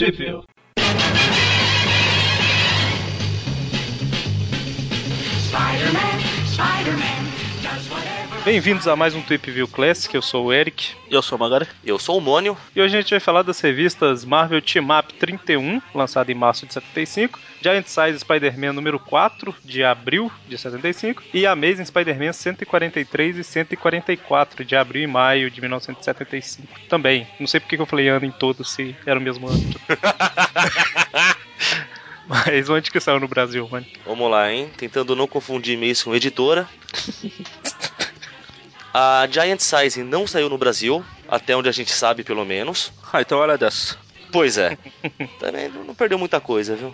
Sheffield. Bem-vindos a mais um Tweep View Classic, eu sou o Eric. Eu sou o Magari. Eu sou o Mônio. E hoje a gente vai falar das revistas Marvel Team Up 31, lançada em março de 75, Giant Size Spider-Man número 4, de abril de 75, e Amazing Spider-Man 143 e 144, de abril e maio de 1975. Também, não sei porque que eu falei ano em todos, se era o mesmo ano. Mas onde que saiu no Brasil, mano? Vamos lá, hein? Tentando não confundir e-mails com editora. A Giant Size não saiu no Brasil, até onde a gente sabe, pelo menos. Ah, então olha dessa. Pois é. Também não perdeu muita coisa, viu?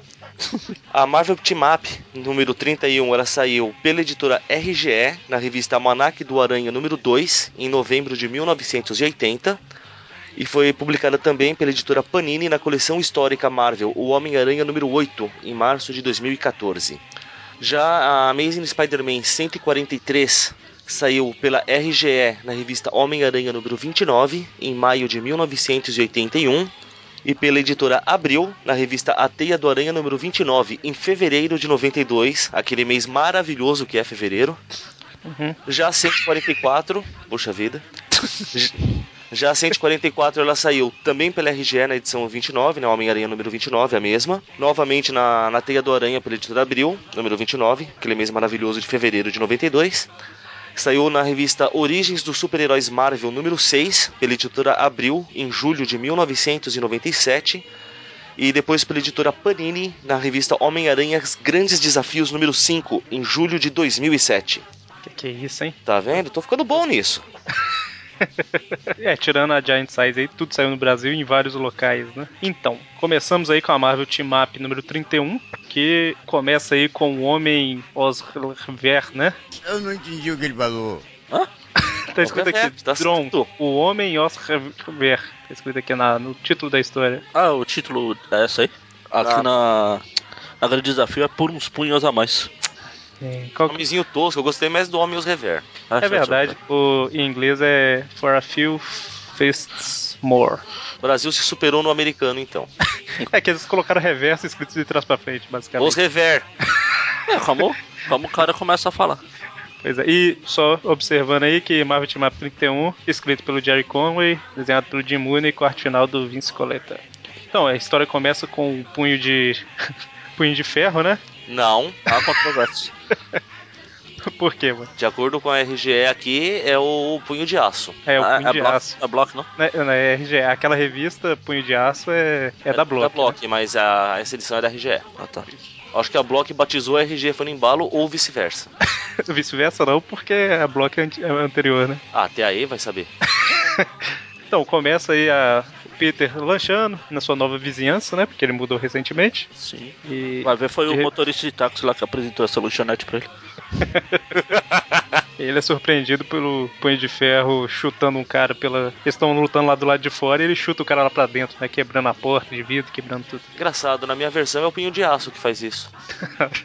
A Marvel Team Up, número 31, ela saiu pela editora RGE, na revista Almanac do Aranha número 2, em novembro de 1980. E foi publicada também pela editora Panini na coleção histórica Marvel, O Homem-Aranha número 8, em março de 2014. Já a Amazing Spider-Man 143 saiu pela RGE na revista Homem-Aranha número 29, em maio de 1981, e pela editora Abril na revista A Teia do Aranha número 29, em fevereiro de 92, aquele mês maravilhoso que é fevereiro. Uhum. Já a 144, puxa vida. Já a 144 ela saiu também pela RGE na edição 29, né, Homem-Aranha número 29, a mesma. Novamente na, na Teia do Aranha pela editora Abril, número 29, aquele mês maravilhoso de fevereiro de 92. Saiu na revista Origens dos Super-Heróis Marvel número 6, pela editora Abril, em julho de 1997. E depois pela editora Panini, na revista Homem-Aranha Grandes Desafios número 5, em julho de 2007. Que que é isso, hein? Tá vendo? Tô ficando bom nisso. É, tirando a Giant Size aí, tudo saiu no Brasil em vários locais, né? Então, começamos aí com a Marvel Team Up número 31, que começa aí com o Homem Osver, né? Eu não entendi o que ele falou. Tá escrito aqui, Tá Dron, o Homem Osver. Tá escrito aqui na, no título da história. Ah, o título é essa aí? Aqui Ah. na. Na grande desafio é por uns punhos a mais. É, qual Homenzinho tosco, eu gostei mais do Homem e os Rever. Ah, é verdade, o, em inglês é For a Few Fists More. O Brasil se superou no americano, então. É que eles colocaram reverso escrito de trás pra frente, basicamente. Os Rever. É, como, como o cara começa a falar. Pois é, e só observando aí que Marvel Team Up 31, escrito pelo Jerry Conway, desenhado pelo Jim Mooney e com arte final do Vince Coletta. Então, a história começa com um punho de. punho de ferro, né? Não. Há controvérsia. Por quê, mano? De acordo com a RGE aqui, é o punho de aço. É o Ah, punho é de bloco, aço. é bloco, não? Na, na RGE, aquela revista Punho de Aço é, é, da Block. Da Block, mas a, essa edição é da RGE. Ah, tá. Acho que a Block batizou a RGE foi no embalo ou vice-versa. Vice-versa não, porque a Block é é anterior, né? Ah, até aí vai saber. Então, começa aí a Peter lanchando na sua nova vizinhança, né? Porque ele mudou recentemente. Sim. E Vai ver, foi de o motorista de táxi lá que apresentou essa lanchonete pra ele. ele é surpreendido pelo punho de ferro chutando um cara pela. Eles estão lutando lá do lado de fora e ele chuta o cara lá pra dentro, né? Quebrando a porta de vidro, quebrando tudo. Engraçado, na minha versão é o punho de aço que faz isso.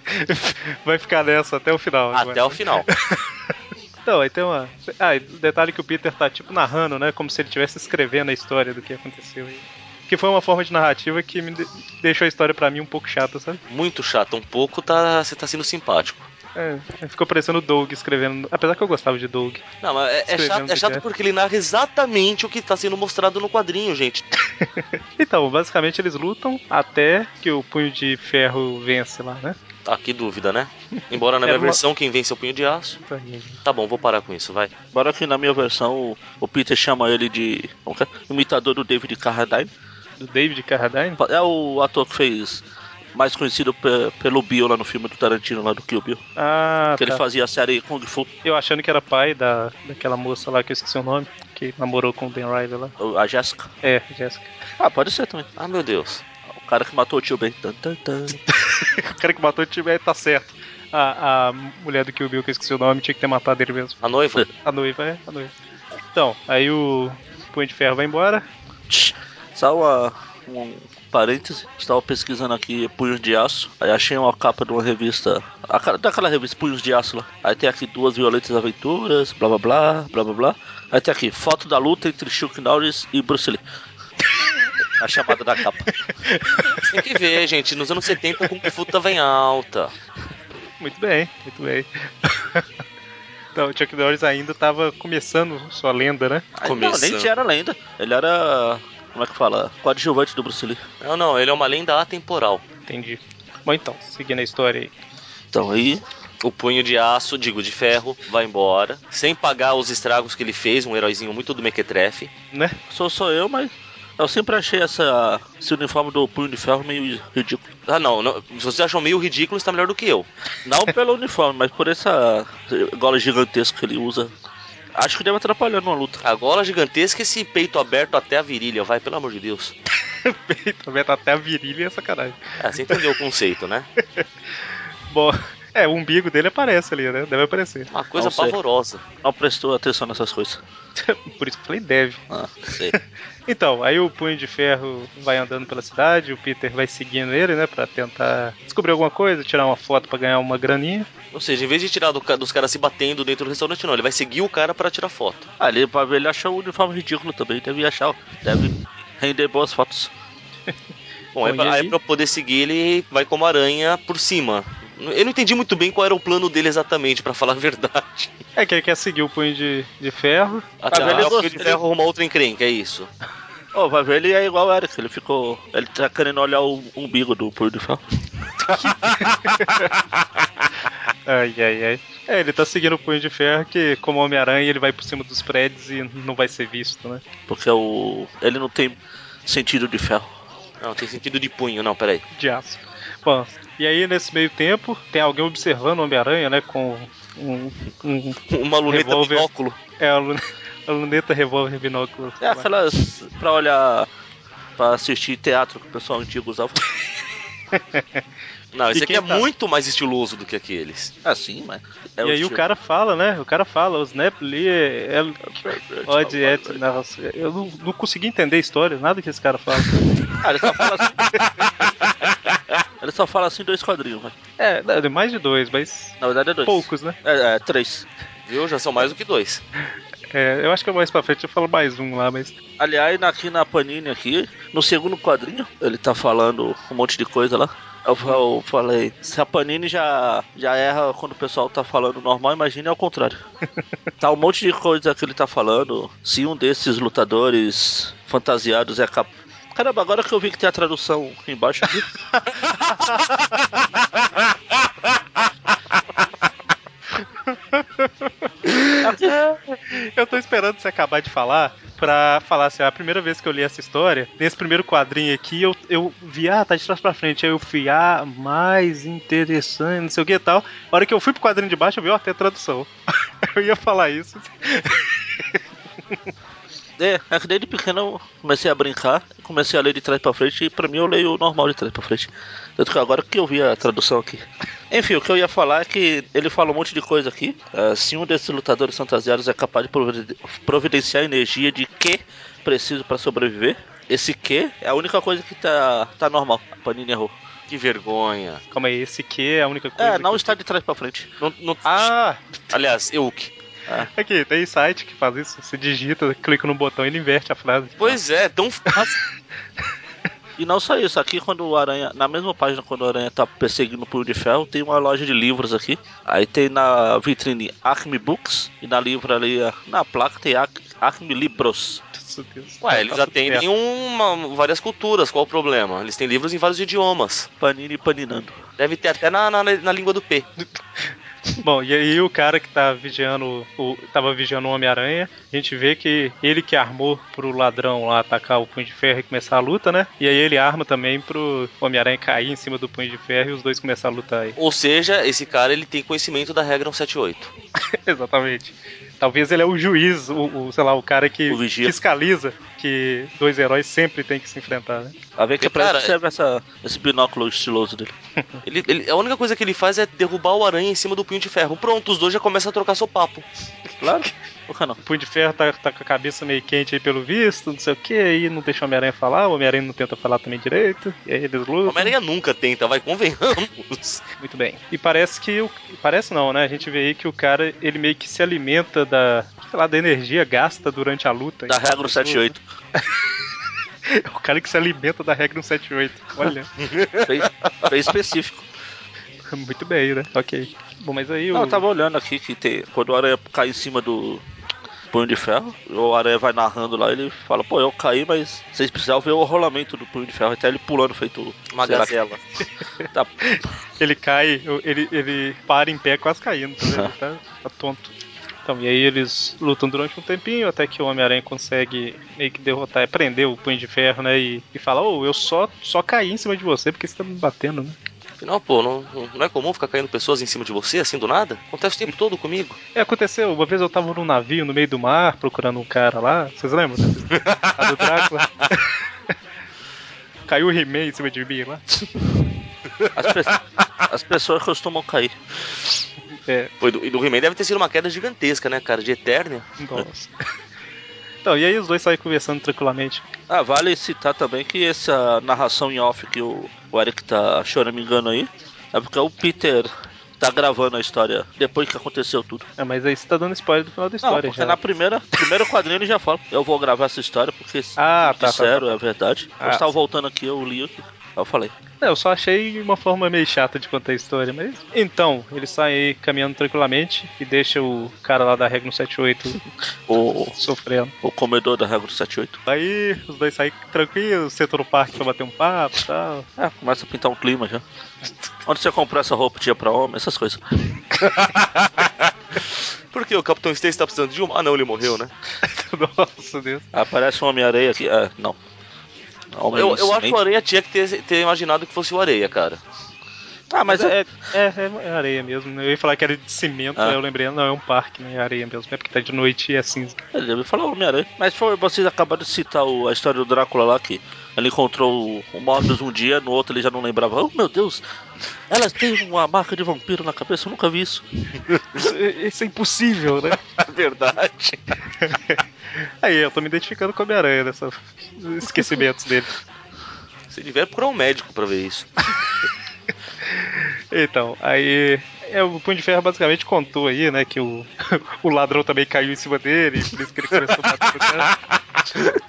Vai ficar nessa até o final. agora. Até o final. Então, aí tem uma. Ah, e o detalhe que o Peter tá tipo narrando, né? Como se ele estivesse escrevendo a história do que aconteceu aí. Que foi uma forma de narrativa que me de- deixou a história pra mim um pouco chata, sabe? Muito chato. Um pouco tá, você tá sendo simpático. É, ficou parecendo o Doug escrevendo. Apesar que eu gostava de Doug. Não, mas é, é chato, é chato porque ele narra exatamente o que tá sendo mostrado no quadrinho, gente. Então, basicamente eles lutam até que o punho de ferro vence lá, né? Ah, que dúvida, né? Embora na Era minha uma- versão quem vence é o punho de aço. Tá bom, vou parar com isso, vai. Embora que na minha versão o, o Peter chama ele de. É? Imitador do David Carradine. Do David Carradine? É o ator que fez. Mais conhecido pe- pelo Bill lá no filme do Tarantino, lá do Kill Bill. Ah, que tá. ele fazia a série Kung Fu, Eu achando que era pai da, daquela moça lá que eu esqueci o nome, que namorou com o Dan Riley lá. a Jéssica. É, Jéssica. Ah, pode ser também. Ah, meu Deus. O cara que matou o tio Ben. Tan, tan, tan. o cara que matou o time tá certo. A, a mulher do Kill Bill, que eu esqueci o nome, tinha que ter matado ele mesmo. A noiva? A noiva, é, a noiva. Então, aí o Punho de Ferro vai embora. Só uma, um parêntese. Estava pesquisando aqui Punhos de Aço. Aí achei uma capa de uma revista. a Daquela revista Punhos de Aço lá. Aí tem aqui duas violentas aventuras, blá blá blá, blá blá blá. Aí tem aqui foto da luta entre Chuck Norris e Bruce Lee. A chamada da capa. Tem que ver, gente. Nos anos 70, Kung Fu tava em alta. Muito bem, muito bem. Então, o Chuck Norris ainda estava começando sua lenda, né? Aí, não, nem Começando. tinha era lenda. Ele era. Como é que fala? Coadjuvante do Bruce Lee. Não, não, ele é uma lenda atemporal. Entendi. Bom, então, seguindo a história aí. Então aí. O punho de aço, digo, de ferro, vai embora. Sem pagar os estragos que ele fez, um heróizinho muito do Mequetrefe. Né? Sou só eu, mas. Eu sempre achei essa, esse uniforme do Punho de Ferro meio ridículo. Ah, não, não se você achou meio ridículo, está melhor do que eu. Não pelo uniforme, mas por essa gola gigantesca que ele usa. Acho que deve atrapalhar numa luta. A gola gigantesca e esse peito aberto até a virilha, vai, pelo amor de Deus. Peito aberto até a virilha é sacanagem. É, você entendeu o conceito, né? Bom, é, o umbigo dele aparece ali, né? Deve aparecer. Uma coisa Não pavorosa. Não prestou atenção nessas coisas. Por isso que eu falei deve. Ah, sei. Então, aí o Punho de Ferro vai andando pela cidade, o Peter vai seguindo ele, né, Pra tentar descobrir alguma coisa, tirar uma foto pra ganhar uma graninha. Ou seja, em vez de tirar do dos caras se batendo dentro do restaurante, não, ele vai seguir o cara para tirar foto. Ah, ele, ele achou o uniforme ridículo também. Deve achar. Deve render boas fotos. Bom, aí, Bom, pra, aí aí? pra poder seguir, ele vai como aranha por cima. Eu não entendi muito bem qual era o plano dele exatamente, pra falar a verdade. É que ele quer seguir o Punho de, de Ferro. Até ele o gosta- Fio de ferro arrumar outra encrenca, é isso. Ó, vai ver, ele é igual o Eric. Ele ficou. Ele tá querendo olhar o umbigo do Punho de Ferro. Ai, ai, ai. É, ele tá seguindo o Punho de Ferro que, como Homem-Aranha, ele vai por cima dos prédios e não vai ser visto, né? Porque o. Ele não tem sentido de ferro. Não, tem sentido de punho, não, peraí. De aço. E aí nesse meio tempo, tem alguém observando o Homem-Aranha, né, com um... um Uma luneta Revólver. binóculo. é, a, a luneta revólver binóculo. É aquelas. pra olhar. pra assistir teatro que o pessoal antigo usava. Não, esse aqui é tá? muito mais estiloso do que aqueles. É assim, mas. É e aí o estilo. cara fala, né? O cara fala, o Snap Lee é. é Odd narras- Eu não, não consegui entender a história, nada que esse cara fala. Ah, ele só fala assim. Ele só fala assim dois quadrinhos, mas. É, é mais de dois, mas Na verdade é dois. poucos, né? É, é três. Viu? Já são mais do que dois. É, eu acho que mais pra frente eu falo mais um lá, mas. Aliás, aqui na Panini, aqui, no segundo quadrinho, ele tá falando um monte de coisa lá. Eu, eu falei, se a Panini já, já erra quando o pessoal tá falando normal, imagine ao contrário. tá um monte de coisa que ele tá falando. Se um desses lutadores fantasiados é capaz. Caramba, agora que eu vi que tem a tradução embaixo aqui. Eu tô esperando você acabar de falar pra falar assim, a primeira vez que eu li essa história, nesse primeiro quadrinho aqui, eu, eu vi, ah, tá de trás pra frente. Aí eu fui, ah, mais interessante, não sei o que e tal. A hora que eu fui pro quadrinho de baixo, eu vi, ó, tem a tradução. eu ia falar isso. É, é que desde pequeno eu comecei a brincar, comecei a ler de trás pra frente e pra mim eu leio o normal de trás pra frente. Tanto que agora que eu vi a tradução aqui. Enfim, o que eu ia falar é que ele fala um monte de coisa aqui. É, se um desses lutadores fantasiados é capaz de provide- providenciar energia de que preciso pra sobreviver, esse que é a única coisa que tá, tá normal. A Panini errou. Que vergonha. Calma aí, esse que é a única coisa. É, não que... está de trás pra frente. Não, não- Ah, Aliás, Euk. aqui, tem site que faz isso. Você digita, clica no botão e ele inverte a frase. Pois é, tão fácil. E não só isso, aqui quando o Aranha, na mesma página quando o Aranha tá perseguindo o Punho de Ferro, tem uma loja de livros aqui. Aí tem na vitrine Acme Books e na livro ali, na placa tem Ac- Acme Libros. Ué, eles Tá atendem certo. uma, várias culturas, qual o problema? Eles têm livros em vários idiomas. Panini paninando. Deve ter até na, na, na língua do P. Bom, e aí o cara que tá vigiando, o, tava vigiando o Homem-Aranha, a gente vê que ele que armou pro ladrão lá atacar o Punho de Ferro e começar a luta, né? E aí ele arma também pro Homem-Aranha cair em cima do Punho de Ferro e os dois começar a lutar aí. Ou seja, esse cara ele tem conhecimento da regra 178. Exatamente. Talvez ele é o juiz, o, o, sei lá, o cara que O vigia. fiscaliza que dois heróis sempre tem que se enfrentar, né? A ver que pra isso cara, serve essa, esse binóculo estiloso dele. Ele, ele- a única coisa que ele faz é derrubar o aranha em cima do punho de ferro. Pronto, os dois já começam a trocar seu papo. Claro, não? O Punho de Ferro tá, tá com a cabeça meio quente aí pelo visto, não sei o que, aí não deixa o Homem-Aranha falar, o Homem-Aranha não tenta falar também direito, e aí eles O lutam. Homem-Aranha nunca tenta, vai, convenhamos. Muito bem. E parece que o. Parece não, né? A gente vê aí que o cara, ele meio que se alimenta da. sei lá, da energia gasta durante a luta. Da regra 78. É o cara que se alimenta da regra 178. Olha, Bem, bem específico. muito bem, né? Ok. Bom, mas aí Não, o. eu tava olhando aqui que tem. Quando o aranha cai em cima do punho de ferro, o aranha vai narrando lá, ele fala, pô, eu caí, mas vocês precisavam ver o rolamento do punho de ferro, até ele pulando feito Uma gazela. Tá, Ele cai, ele, ele para em pé quase caindo, tá tá, tá tonto. Então, e aí eles lutam durante um tempinho, até que o Homem-Aranha consegue meio que derrotar, é, prender o punho de ferro, né? E, e fala, ô, eu só, só caí em cima de você porque você tá me batendo, né? Afinal, pô, não, não é comum ficar caindo pessoas em cima de você, assim, do nada? Acontece o tempo todo comigo. É, aconteceu, uma vez eu tava num navio no meio do mar, procurando um cara lá, vocês lembram? A do Drácula. Caiu o He-Man em cima de mim lá. as, pe- as pessoas costumam cair. É, e do, e do He-Man deve ter sido uma queda gigantesca, né, cara? De Eternia. nossa. Então, e aí os dois saem conversando tranquilamente. Ah, vale citar também que essa narração em off que o, o Eric tá chorando me engano aí, é porque o Peter tá gravando a história depois que aconteceu tudo. É, mas aí você tá dando spoiler do final da Não, história porque já. na primeira, primeiro quadrinho ele já fala, eu vou gravar essa história porque se Ah, tá, tá, disseram, tá, é verdade. Ah, eu estava voltando aqui, eu li aqui. Eu falei. É, eu só achei uma forma meio chata de contar a história, mas. Então, ele sai aí caminhando tranquilamente e deixa o cara lá da regra 178 O, sofrendo. o comedor da regra 78. Aí os dois saem tranquilos, sentam no parque pra bater um papo e tal. É, começa a pintar um clima já. Onde você comprou essa roupa dia pra homem, essas coisas. Por que o Capitão Stacy tá precisando de uma? Ah, não, ele morreu, né? Nossa Deus. Aparece um Homem-Areia aqui. É, não. Eu, eu acho que o Aranha tinha que ter, ter imaginado que fosse o Areia, cara. Ah, mas é, É, é, é areia mesmo. né? Eu ia falar que era de cimento, Ah. aí eu lembrei, não, é um parque, né? É areia mesmo. É porque tá de noite e é cinza. Ele deve falar Homem-Aranha. Mas foi, vocês acabaram de citar o- a história do Drácula lá que ele encontrou o, Morbius um dia, no outro ele já não lembrava. Oh meu Deus, elas têm uma marca de vampiro na cabeça, eu nunca vi isso. Isso, isso é impossível, né? Verdade. Aí, eu tô me identificando com a Homem-Aranha nesses esquecimentos dele. Se tiver, procurar um médico pra ver isso. Então, aí. É, o Punho de Ferro basicamente contou aí, né, que o, o ladrão também caiu em cima dele, e por isso que ele começou a bater no cara.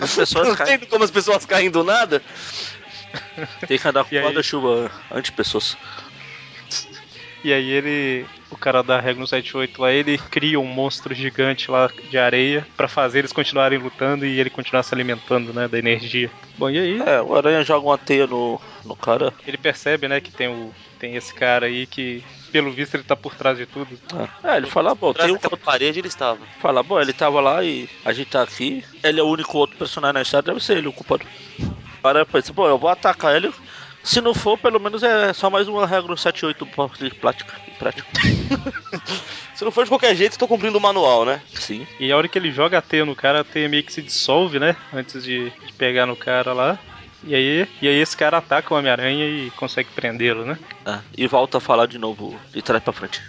As pessoas Não caem, entendo como as pessoas caem do nada. tem que andar com E guarda-chuva anti-pessoas. E aí ele. O cara da regra 178 lá, ele cria um monstro gigante lá de areia pra fazer eles continuarem lutando e ele continuar se alimentando, né, da energia. Bom, e aí É, o Aranha joga uma teia no, no cara. ele percebe, né, que tem o. Tem esse cara aí que, pelo visto, ele tá por trás de tudo. É, ele fala, bom, tem um daquela parede ele estava. Fala, bom, ele tava lá e a gente tá aqui. Ele é o único outro personagem na história, deve ser ele o culpado. Agora pensa, pô, eu vou atacar ele. Se não for, pelo menos é só mais uma regra 78 de prática. prática. Se não for de qualquer jeito, tô cumprindo o manual, né? Sim. E a hora que ele joga a teia no cara, a teia meio que se dissolve, né? Antes de, de pegar no cara lá. E aí, e aí esse cara ataca o Homem-Aranha e consegue prendê-lo, né? É, e volta a falar de novo de trás pra frente.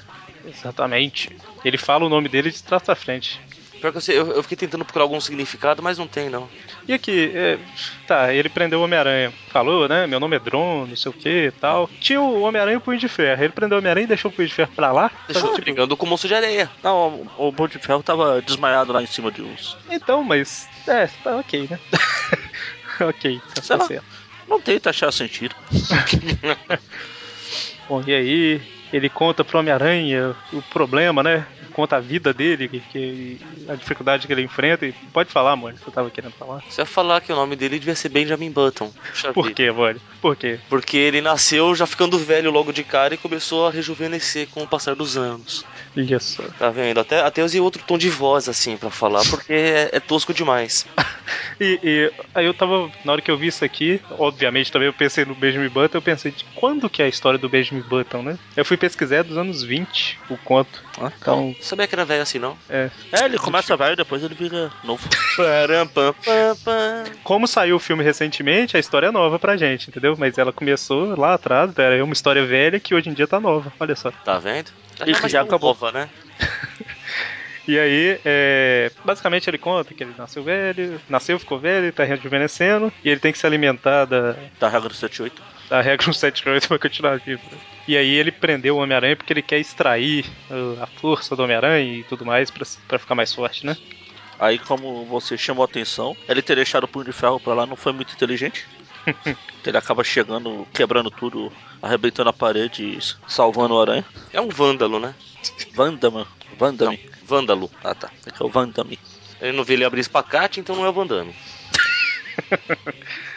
Exatamente. Ele fala o nome dele de trás pra frente. Pior que eu, sei, eu, eu fiquei tentando procurar algum significado, mas não tem, não. E aqui, é, tá, ele prendeu o Homem-Aranha. Falou, né? Meu nome é Drone, não sei o que e tal. Tinha o Homem-Aranha e o Punho de Ferro. Ele prendeu o Homem-Aranha e deixou o Punho de Ferro pra lá. Deixou Tipo, brigando com o moço de areia. Não, o, o Bom de Ferro tava desmaiado lá em cima de uns. Então, mas. É, tá ok, né? ok, tá lá. certo. Não tenta achar sentido. Bom, e aí ele conta pro Homem-Aranha o problema, né? Conta a vida dele, que, que- a dificuldade que ele enfrenta. E pode falar, mano, que eu tava querendo falar. Você ia falar que o nome dele devia ser Benjamin Button. Por quê, mano? Por quê? Porque ele nasceu já ficando velho logo de cara e começou a rejuvenescer com o passar dos anos. Isso. Tá vendo? Até, até usei outro tom de voz assim pra falar, porque é, é tosco demais. E, e aí eu tava, na hora que eu vi isso aqui, obviamente também eu pensei no Benjamin Button, eu pensei, de quando que é a história do Benjamin Button, né? Eu fui pesquisar é dos anos 20, o conto. Ah, Então, Não sabia que era velho assim, não? é. É, ele começa velho e depois ele vira novo. Como saiu o filme recentemente, a história é nova pra gente, entendeu? Mas ela começou lá atrás, era uma história velha que hoje em dia tá nova, olha só. Tá vendo? Já, é mais já acabou. nova, né? E aí, é, basicamente ele conta que ele nasceu velho, nasceu, ficou velho, tá rejuvenescendo, e ele tem que se alimentar da, Da regra 78. Da regra 178 pra continuar vivo. né? E aí ele prendeu o Homem-Aranha porque ele quer extrair a força do Homem-Aranha e tudo mais pra, pra ficar mais forte, né? Aí, como você chamou a atenção, ele ter deixado o punho de ferro pra lá não foi muito inteligente. ele acaba chegando, quebrando tudo, arrebentando a parede e salvando o aranha. É um vândalo, né? Vandama. Vandame. Vândalo. Ah tá. É que é o Vandame. Ele não vê ele abrir espacate, então não é o Vandame.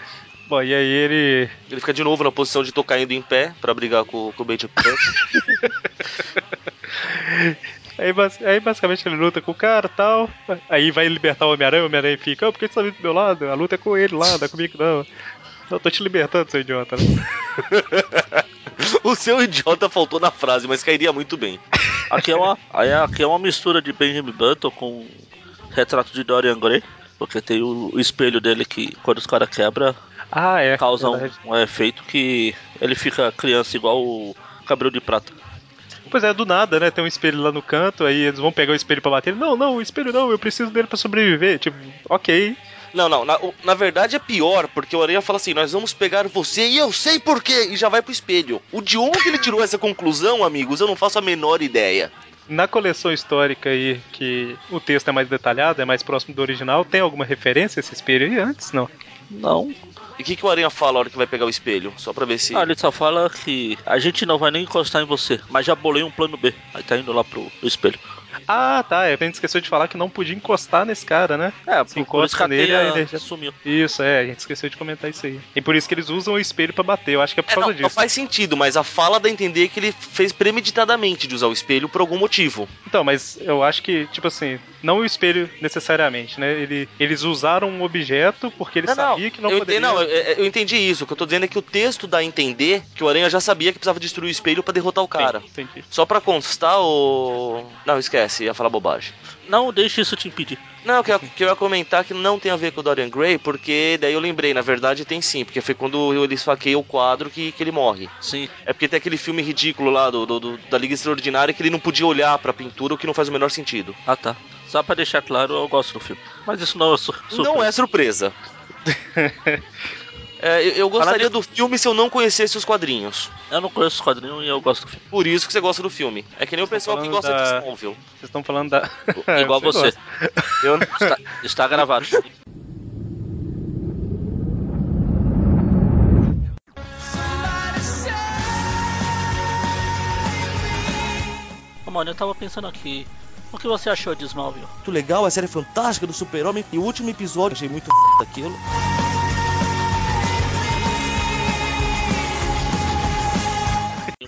Bom, e aí ele. Ele fica de novo na posição de tô caindo em pé pra brigar com, com o Bait Aí, aí basicamente ele luta com o cara e tal. Aí vai libertar o Homem-Aranha, o Homem-Aranha fica, oh, por que você tá vindo do meu lado? A luta é com ele lá, não é comigo não. Eu tô te libertando, seu idiota. O seu idiota faltou na frase, mas cairia muito bem. Aqui é uma, aí aqui é uma mistura de Benjamin Button com retrato de Dorian Gray. Porque tem o espelho dele que, quando os caras quebram, Ah, é. causa um, um efeito que ele fica criança igual o cabelo de prata. Pois é, do nada, né? Tem um espelho lá no canto, aí eles vão pegar o espelho pra bater. Não, não, o espelho não, eu preciso dele pra sobreviver. Tipo, ok. Não, não, na, na verdade é pior, porque o Aranha fala assim: nós vamos pegar você e eu sei por quê, e já vai pro espelho. O de onde ele tirou essa conclusão, amigos, eu não faço a menor ideia. Na coleção histórica aí, que o texto é mais detalhado, é mais próximo do original, tem alguma referência a esse espelho aí antes? Não. Não. E o que, que o Aranha fala na hora que vai pegar o espelho? Só pra ver se. Ah, ele só fala que a gente não vai nem encostar em você, mas já bolei um plano B. Aí tá indo lá pro, pro espelho. Ah, tá. É, a gente esqueceu de falar que não podia encostar nesse cara, né? É, Se encosta nele, a energia- sumiu. Isso, é, a gente esqueceu de comentar isso aí. E por isso que eles usam o espelho pra bater, eu acho que é por É, causa não, não disso. faz sentido, mas a fala dá a entender que ele fez premeditadamente de usar o espelho por algum motivo. Então, mas eu acho que, tipo assim, não o espelho necessariamente, né? Ele, eles usaram um objeto porque ele sabia que não eu poderia. entendi, não, eu, eu entendi isso. O que eu tô dizendo é que o texto dá a entender que o Aranha já sabia que precisava destruir o espelho pra derrotar o cara. Sim, entendi. Só pra constar o. Não, esquece, ia falar bobagem. Não deixe isso te impedir. Não, que eu, que eu ia comentar que não tem a ver com o Dorian Gray, porque daí eu lembrei, na verdade tem sim, porque foi quando ele esfaqueia o quadro que, que ele morre. Sim. É porque tem aquele filme ridículo lá do, do- do- da Liga Extraordinária que ele não podia olhar pra pintura, o que não faz o menor sentido. Ah tá. Só pra deixar claro, eu gosto do filme. Mas isso não é su Não é surpresa. É, eu, eu gostaria do filme se eu não conhecesse os quadrinhos. Eu não conheço os quadrinhos e eu gosto do filme. Por isso que você gosta do filme. É que nem o pessoal que gosta da- de Smallville. Vocês estão falando da. Igual você. Eu, Está, está gravado. Ô, Mano, eu tava pensando aqui. O que você achou de Smallville? muito legal, a série fantástica do Super-Homem. E o último episódio, achei muito f aquilo.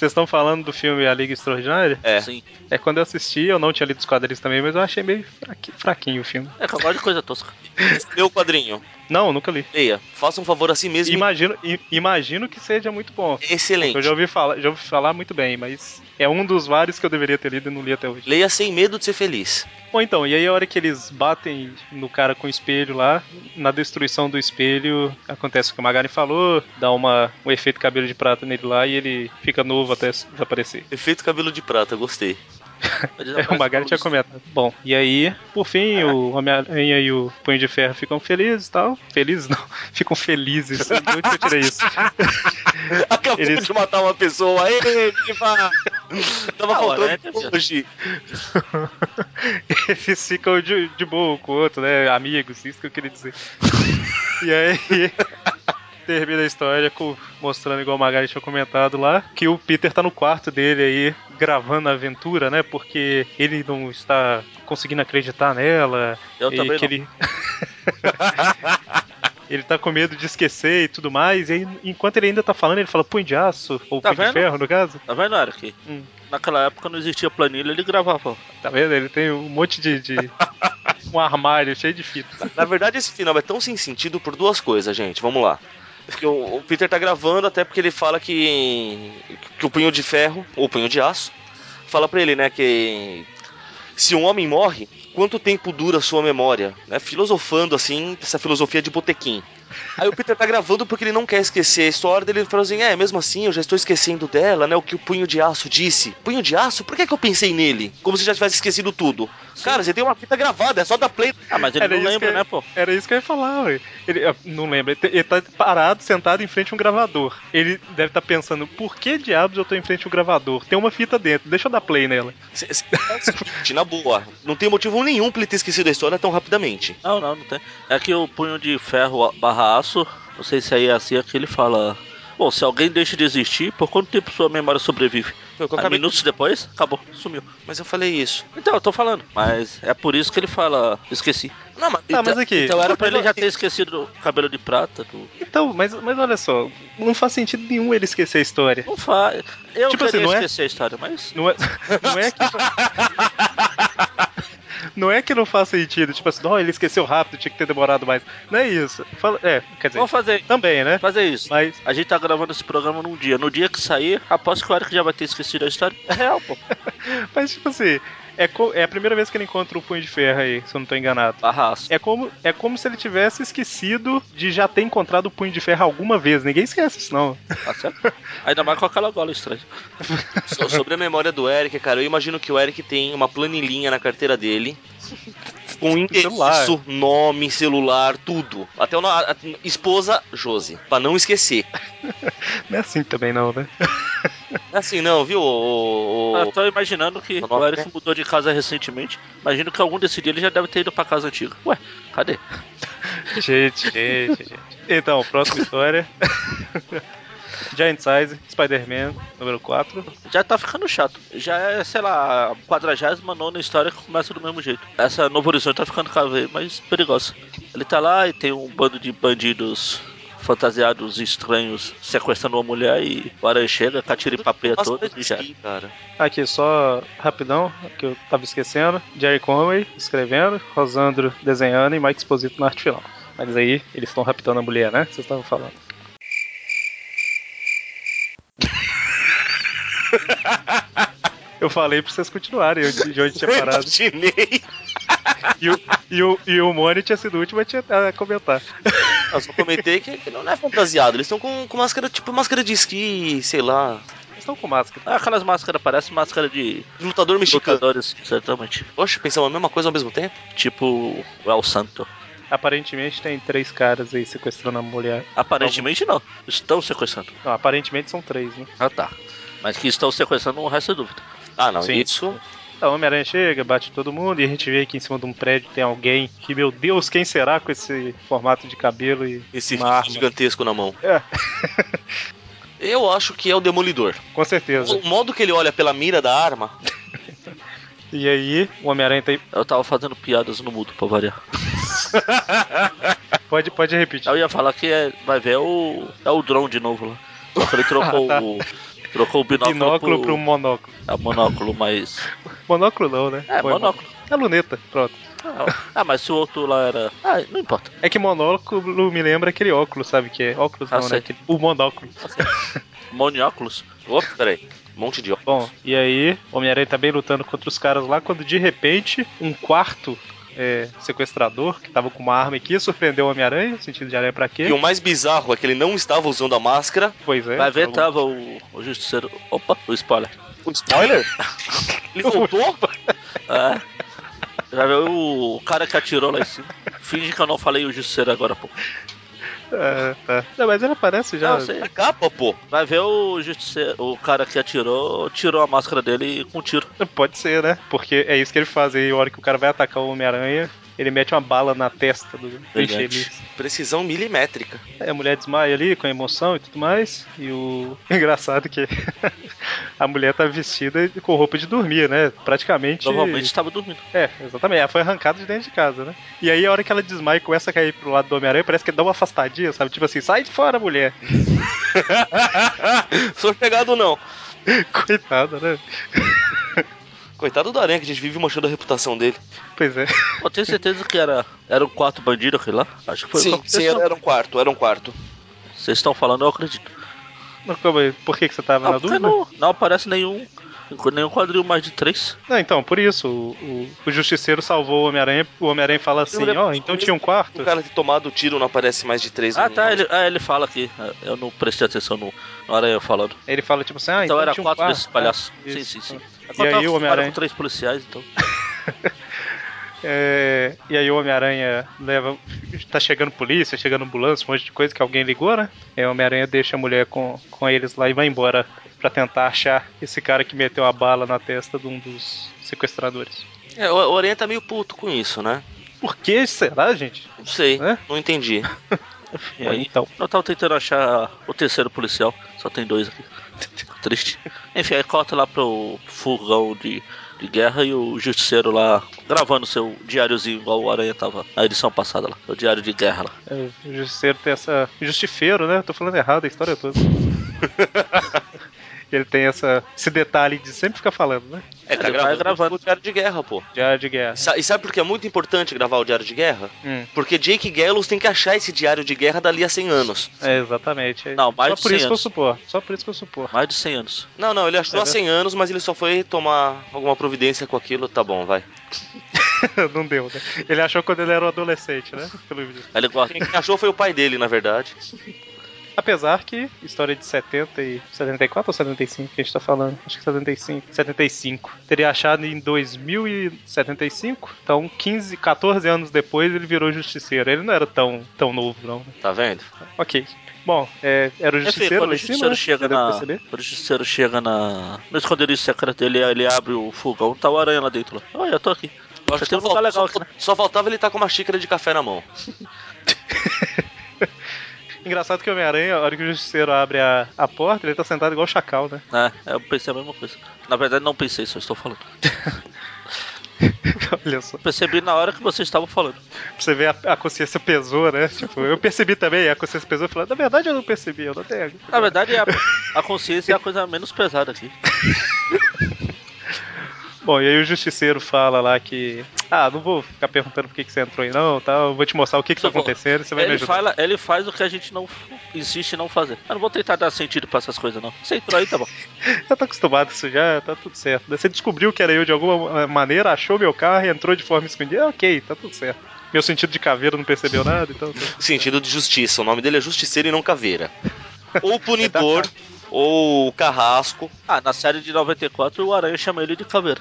Vocês estão falando do filme A Liga Extraordinária? É. Sim. É quando eu assisti, eu não tinha lido os quadrinhos também, mas eu achei meio fraqui- fraquinho o filme. É eu gosto de coisa tosca. Leu o quadrinho. Não, nunca li. Leia. Faça um favor a si mesmo. Imagino, i- imagino que seja muito bom. Excelente. Eu já ouvi falar, já ouvi falar muito bem, mas é um dos vários que eu deveria ter lido e não li até hoje. Leia sem medo de ser feliz. Bom, então, e aí a hora que eles batem no cara com o espelho lá, na destruição do espelho, acontece o que o Magari falou, dá uma, um efeito cabelo de prata nele lá e ele fica novo até desaparecer. Efeito cabelo de prata, gostei. É, o Magari tinha comentado. Bom, e aí, por fim, o Homem-Aranha e o Punho de Ferro ficam felizes e tal. Felizes não, ficam felizes. De onde que eu tirei isso? Acabou Eles- de matar uma pessoa. Ei, Viva! Tava Ah, faltando hoje. Eles ficam de, de boa com o outro, né? Amigos, isso que eu queria dizer. E aí. Termina a história com, mostrando, igual o Magari tinha comentado lá, que o Peter tá no quarto dele aí, gravando a aventura, né? Porque ele não está conseguindo acreditar nela. Eu também que não. ele. ele tá com medo de esquecer e tudo mais. E aí, enquanto ele ainda tá falando, ele fala punho de aço, ou Tá punho de ferro, no caso. Tá vendo, Eric? Hum. Naquela época não existia planilha, ele gravava. Tá vendo? Ele tem um monte de. de- um armário cheio de fita. Na verdade, esse final é tão sem sentido por duas coisas, gente. Vamos lá. Porque o, o Peter tá gravando, até porque ele fala que, que o punho de ferro, ou punho de aço, fala pra ele, né, que se um homem morre, quanto tempo dura a sua memória? Né, filosofando, assim, essa filosofia de botequim. Aí o Peter tá gravando porque ele não quer esquecer a história dele. Ele falou assim: é, mesmo assim, eu já estou esquecendo dela, né? O que o punho de aço disse. Punho de aço? Por que, que eu pensei nele? Como se já tivesse esquecido tudo. Cara, você tem uma fita gravada, é só dar play. Ah, mas ele Era não lembra, né, pô? Era isso que eu ia falar, ué. Ele, eu não lembro, ele, tá parado, sentado em frente a um gravador. Ele deve estar pensando, por que diabos eu tô em frente a um gravador? Tem uma fita dentro, deixa eu dar play nela. Gente, na boa, não tem motivo nenhum pra ele ter esquecido a história tão rapidamente. Não, não, não tem. É que o punho de ferro barra aço, não sei se aí é assim, é que ele fala. Bom, se alguém deixa de existir, por quanto tempo sua memória sobrevive? Foi o acabei- minutos depois, acabou, sumiu. Mas eu falei isso. Então, eu tô falando, mas é por isso que ele fala, esqueci. Não, mas. Ah, mas aqui- Então era pra ele já ter esquecido do cabelo de prata. Do... Então, mas, mas olha só, não faz sentido nenhum ele esquecer a história. Não faz. Eu Tipo queria assim, não é- esquecer a história, mas. Não é, não é que. Não é que não faz sentido, tipo assim, não, ele esqueceu rápido, tinha que ter demorado mais. Não é isso. Fala, é, quer dizer, Vamos fazer, também, né? fazer isso. Mas, A gente tá gravando esse programa num dia. No dia que sair, aposto que o Eric já vai ter esquecido a história. É real, pô. mas tipo assim, é, é a primeira vez que ele encontra o punho de ferro aí, se eu não tô enganado. Arrasto. É como, é como se ele tivesse esquecido de já ter encontrado o punho de ferro alguma vez. Ninguém esquece isso, não. Tá certo? Ainda mais com aquela gola estranha. So- sobre a memória do Eric, cara, eu imagino que o Eric tem uma planilhinha na carteira dele. Com Celular. endereço, nome, celular, tudo. Até o no- a- a- esposa, Josi. Pra não esquecer. Não é assim também, não, né? Não é assim, não, viu? O, o- Eu tô imaginando que o Eric né? mudou de casa recentemente. Imagino que algum desse dia ele já deve ter ido pra casa antiga. Ué, cadê? Gente, gente, gente. Então, próxima história. Giant Size, Spider-Man, número 4. Já tá ficando chato. Já é, sei lá, a 49 história que começa do mesmo jeito. Essa Novo Horizonte tá ficando cada vez mais perigosa. Ele tá lá e tem um bando de bandidos fantasiados estranhos sequestrando uma mulher e o aranha chega, catira e papeia todo e já. cara. Aqui, só rapidão, que eu tava esquecendo. Jerry Conway escrevendo, Rosandro desenhando e Mike Exposito na arte final. Mas aí, eles estão raptando a mulher, né? Vocês estavam falando. Eu falei pra vocês continuarem onde- de onde tinha Eu parado. imaginei. E o, e o, e o Mone tinha sido o último a, te- a comentar. Eu só comentei que, que não é fantasiado. Eles estão com, com máscara, tipo máscara de esqui, sei lá. Eles estão com máscara. Ah, aquelas máscaras parecem máscara de Lutador mexicano. lutadores, certamente. Poxa, pensamos a mesma coisa ao mesmo tempo? Tipo o El Santo. Aparentemente tem três caras aí sequestrando a mulher. Aparentemente não. Estão sequestrando. Não, aparentemente são três, né? Ah tá. Mas que estão sequestrando não resta dúvida. Ah, não, Sim. isso. A Homem-Aranha chega, bate todo mundo e a gente vê que em cima de um prédio tem alguém que, meu Deus, quem será com esse formato de cabelo e Esse uma fio arma? gigantesco na mão. É, Eu acho que é o Demolidor. com certeza. O modo que ele olha pela mira da arma. E aí, o Homem-Aranha tem. Eu tava fazendo piadas no mudo pra variar. Pode, pode repetir. Eu ia falar que é, vai ver é o. É o drone de novo lá. Que ele trocou Ah, tá. o. Trocou o binóculo, Binóculo pro, pro monóculo. É, monóculo, mas. Monóculo não, né? É, Foi monóculo. É luneta, pronto. Ah, mas se o outro lá era. Ah, não importa. É que monóculo me lembra aquele óculos, sabe que é? Óculos Ah, não, né? Aquele- O monóculo. Monióculos. Opa, peraí. Um monte de óculos. Bom, e aí, Homem-Aranha tá bem lutando contra os caras lá, quando de repente, um quarto é, sequestrador, que tava com uma arma aqui, surpreendeu o Homem-Aranha, sentido de aranha pra quê? E o mais bizarro é que ele não estava usando a máscara. Pois é. Vai ver, tava o, o Justiceiro. Opa, o spoiler. O spoiler? ele voltou? É. Já viu o cara que atirou lá em cima. Finge que eu não falei o Justiceiro agora, pô. É, tá. Não, mas ele aparece já. Não, sei. A capa, pô. Vai ver o Justiceiro, o cara que atirou, tirou a máscara dele com um tiro. Pode ser, né? Porque é isso que ele faz. Aí, a hora que o cara vai atacar o Homem-Aranha, ele mete uma bala na testa do. Precisão milimétrica. Aí a mulher desmaia ali com a emoção e tudo mais. E o engraçado é que a mulher tá vestida com roupa de dormir, né? Praticamente. Provavelmente estava dormindo. É, exatamente. Ela foi arrancada de dentro de casa, né? E aí, a hora que ela desmaia e começa a cair pro lado do Homem-Aranha, parece que dá uma afastadinha, sabe? Tipo assim, sai de fora, mulher. Sou pegado não. Coitada, né? Coitado do Aranha, que a gente vive manchando a reputação dele. Pois é. Eu tenho certeza que era, era um quarto bandido aquele lá. Acho que foi o que sim, sim, era, era um quarto, era um quarto. Vocês estão falando, eu acredito. Não, calma aí. Por que, que você tava Ah, na porque dúvida? não, não aparece nenhum Nenhum quadril mais de três. Não, então, por isso, o, o, o Justiceiro salvou o Homem-Aranha, o Homem-Aranha fala assim, ó, então tinha um quarto? O cara ter tomado o tiro não aparece mais de três Ah, tá, ele, ah, ele fala aqui. Eu não prestei atenção no, no Aranha falando. Ele fala tipo assim, ah, então então, era tinha um quatro quarto. desses palhaços. É, sim, sim, sim. E aí o Homem-Aranha- três policiais, então. É, e aí o Homem-Aranha leva. Tá chegando polícia, chegando ambulância, um monte de coisa que alguém ligou, né? E aí o Homem-Aranha deixa a mulher com, com eles lá e vai embora pra tentar achar esse cara que meteu a bala na testa de um dos sequestradores. É, o o Aranha tá meio puto com isso, né? Por que será, gente? Não sei, É? não entendi. E aí, Então. eu tava tentando achar o terceiro policial, só tem dois aqui. Triste. Enfim, aí corta lá pro furgão de, de guerra e o justiceiro lá gravando seu diáriozinho, igual o Aranha tava na edição passada lá. O diário de guerra lá. É, o Justiceiro tem essa. Justifeiro, né? Tô falando errado a história toda. Ele tem essa, esse detalhe de sempre ficar falando, né? É, tá Ele vai gravando, gravando. o diário de guerra, pô. Diário de guerra. Sa- E sabe por que é muito importante gravar o diário de guerra? Hum, Porque Jake Gallows tem que achar esse diário de guerra dali a 100 anos. é, exatamente. Não, mais Só de por 100 isso que eu anos. supor. Só por isso que eu supor. Mais de 100 anos. Não, não, ele achou É há 100 anos, mas ele só foi tomar alguma providência com aquilo. Tá bom, vai. Não deu, né? Ele achou quando ele era um adolescente, né? Pelo vídeo. Ele. Quem achou foi o pai dele, na verdade. Apesar que, história de 70 e 74 ou 75 que a gente tá falando? Acho que 75. 75. Teria achado em 2075, então 15, 14 anos depois ele virou justiceiro. Ele não era tão, tão novo, não. Tá vendo? Ok. Bom, é, era o justiceiro quando lá o em cima, justiceiro né? chega na. Quando o justiceiro chega na. No esconderijo secreto dele, ele abre o fogão, tá o aranha lá dentro lá. Olha, eu tô aqui. Eu acho Já tem um só, lugar legal só- aqui, né? só faltava ele estar com uma xícara de café na mão. Engraçado que o Homem-Aranha, a hora que o justiceiro abre a, a porta, ele tá sentado igual o chacal, né? É, eu pensei a mesma coisa. Na verdade, não pensei, só estou falando. Olha só. Percebi na hora que vocês estavam falando. Você ver, a, a consciência pesou, né? Tipo, eu percebi também, a consciência pesou e falou, na verdade eu não percebi, eu não tenho. Na verdade, a, a consciência é a coisa menos pesada aqui. Bom, e aí o justiceiro fala lá que. Ah, não vou ficar perguntando por que, que você entrou aí, não, tá? Eu vou te mostrar o que, que tá acontecendo e você vai me Ele, ajudar. fala, ele faz o que a gente não insiste em não fazer. Eu não vou tentar dar sentido pra essas coisas, não. Você entrou aí, tá bom. Já tá acostumado com isso já, tá tudo certo. Você descobriu que era eu de alguma maneira, achou meu carro e entrou de forma escondida. Ok, tá tudo certo. Meu sentido de caveira não percebeu nada, então. tá- Sentido de justiça. O nome dele é Justiceiro e não Caveira. Ou Punidor, ou Carrasco. Ah, na série de 94, o Aranha chama ele de caveira.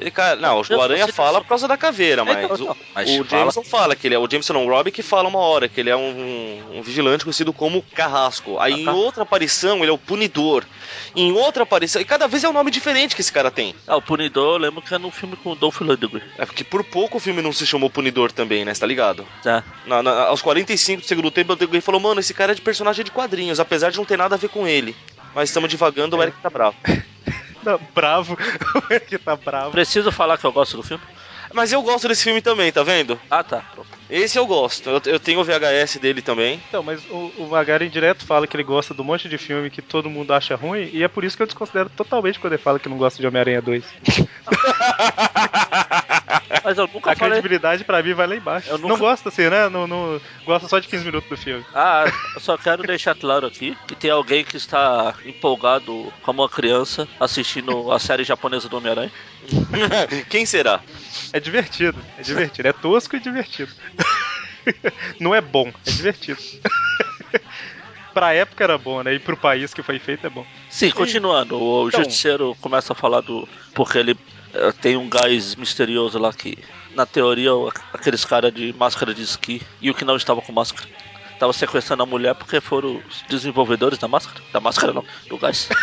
Ele, cara, não, o Aranha fala por causa da caveira, mas, Então, então, o, mas o fala- Jameson fala que ele é o Jameson não, o Robbie que fala uma hora que ele é um, um vigilante conhecido como Carrasco. Aí Ah, em tá. outra aparição ele é o Punidor. Em outra aparição, e cada vez é um nome diferente que esse cara tem. Ah, o Punidor, eu lembro que é no filme com o Dolph Lundgren. É porque por pouco o filme não se chamou Punidor também, né? Você tá ligado? Tá. Na- na- aos 45 do segundo tempo, alguém falou, mano, esse cara é de personagem de quadrinhos, apesar de não ter nada a ver com ele. Mas estamos divagando, o Eric tá bravo. Não, bravo. O Eric tá bravo. Preciso falar que eu gosto do filme? Mas eu gosto desse filme também, tá vendo? Ah, tá. Pronto. Esse eu gosto. Eu, eu tenho o VHS dele também. Então, mas o, o Magaren direto fala que ele gosta do monte de filme que todo mundo acha ruim, e é por isso que eu desconsidero totalmente quando ele fala que não gosta de Homem-Aranha 2. Mas eu nunca A falei. credibilidade pra mim vai lá embaixo. Eu nunca- Não gosta assim, né? Não, não... Gosta só de 15 minutos do filme. Ah, eu só quero deixar claro aqui que tem alguém que está empolgado como uma criança assistindo a série japonesa do Homem-Aranha. Quem será? É divertido, é divertido. É tosco e divertido. Não é bom, é divertido. pra época era bom, né? E pro país que foi feito é bom. Sim, continuando. O Então- justiceiro começa a falar do. Porque ele eh, tem um gás misterioso lá que, na teoria, aqueles caras de máscara de esqui e o que não estava com máscara. Tava sequestrando a mulher porque foram os desenvolvedores da máscara. Da máscara não, do gás.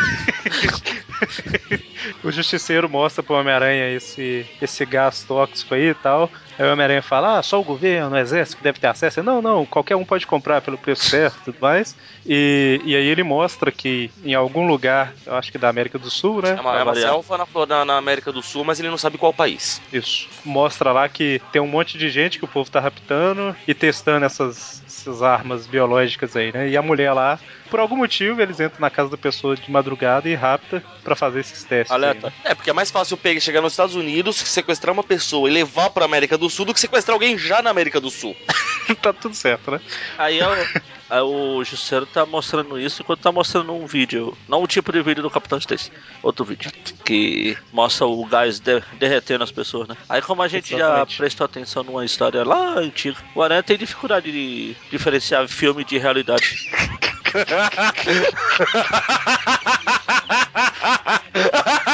O justiceiro mostra pro Homem-Aranha esse, esse gás tóxico aí e tal. Aí o Homem-Aranha fala: Ah, só o governo, o exército que deve ter acesso. Não, não, qualquer um pode comprar pelo preço certo e tudo mais. E, e aí ele mostra que em algum lugar, eu acho que da América do Sul, né? É uma, é uma selva na, Flor- na- na América do Sul, mas ele não sabe qual país. Isso. Mostra lá que tem um monte de gente que o povo tá raptando e testando essas, essas armas biológicas aí, né? E a mulher lá, por algum motivo, eles entram na casa da pessoa de madrugada e rapta pra fazer esses testes. Aleatório. É, porque é mais fácil pegar, chegar nos Estados Unidos, sequestrar uma pessoa e levar pra América do Sul do que sequestrar alguém já na América do Sul. tá tudo certo, né? Aí, é o- aí o Justiceiro tá mostrando isso enquanto tá mostrando um vídeo. Não o tipo de vídeo do Capitão Stacy, outro vídeo. Que mostra o gás de- derretendo as pessoas, né? Aí como a gente Exatamente. já prestou atenção numa história lá antiga, o Aranha tem dificuldade de diferenciar filme de realidade.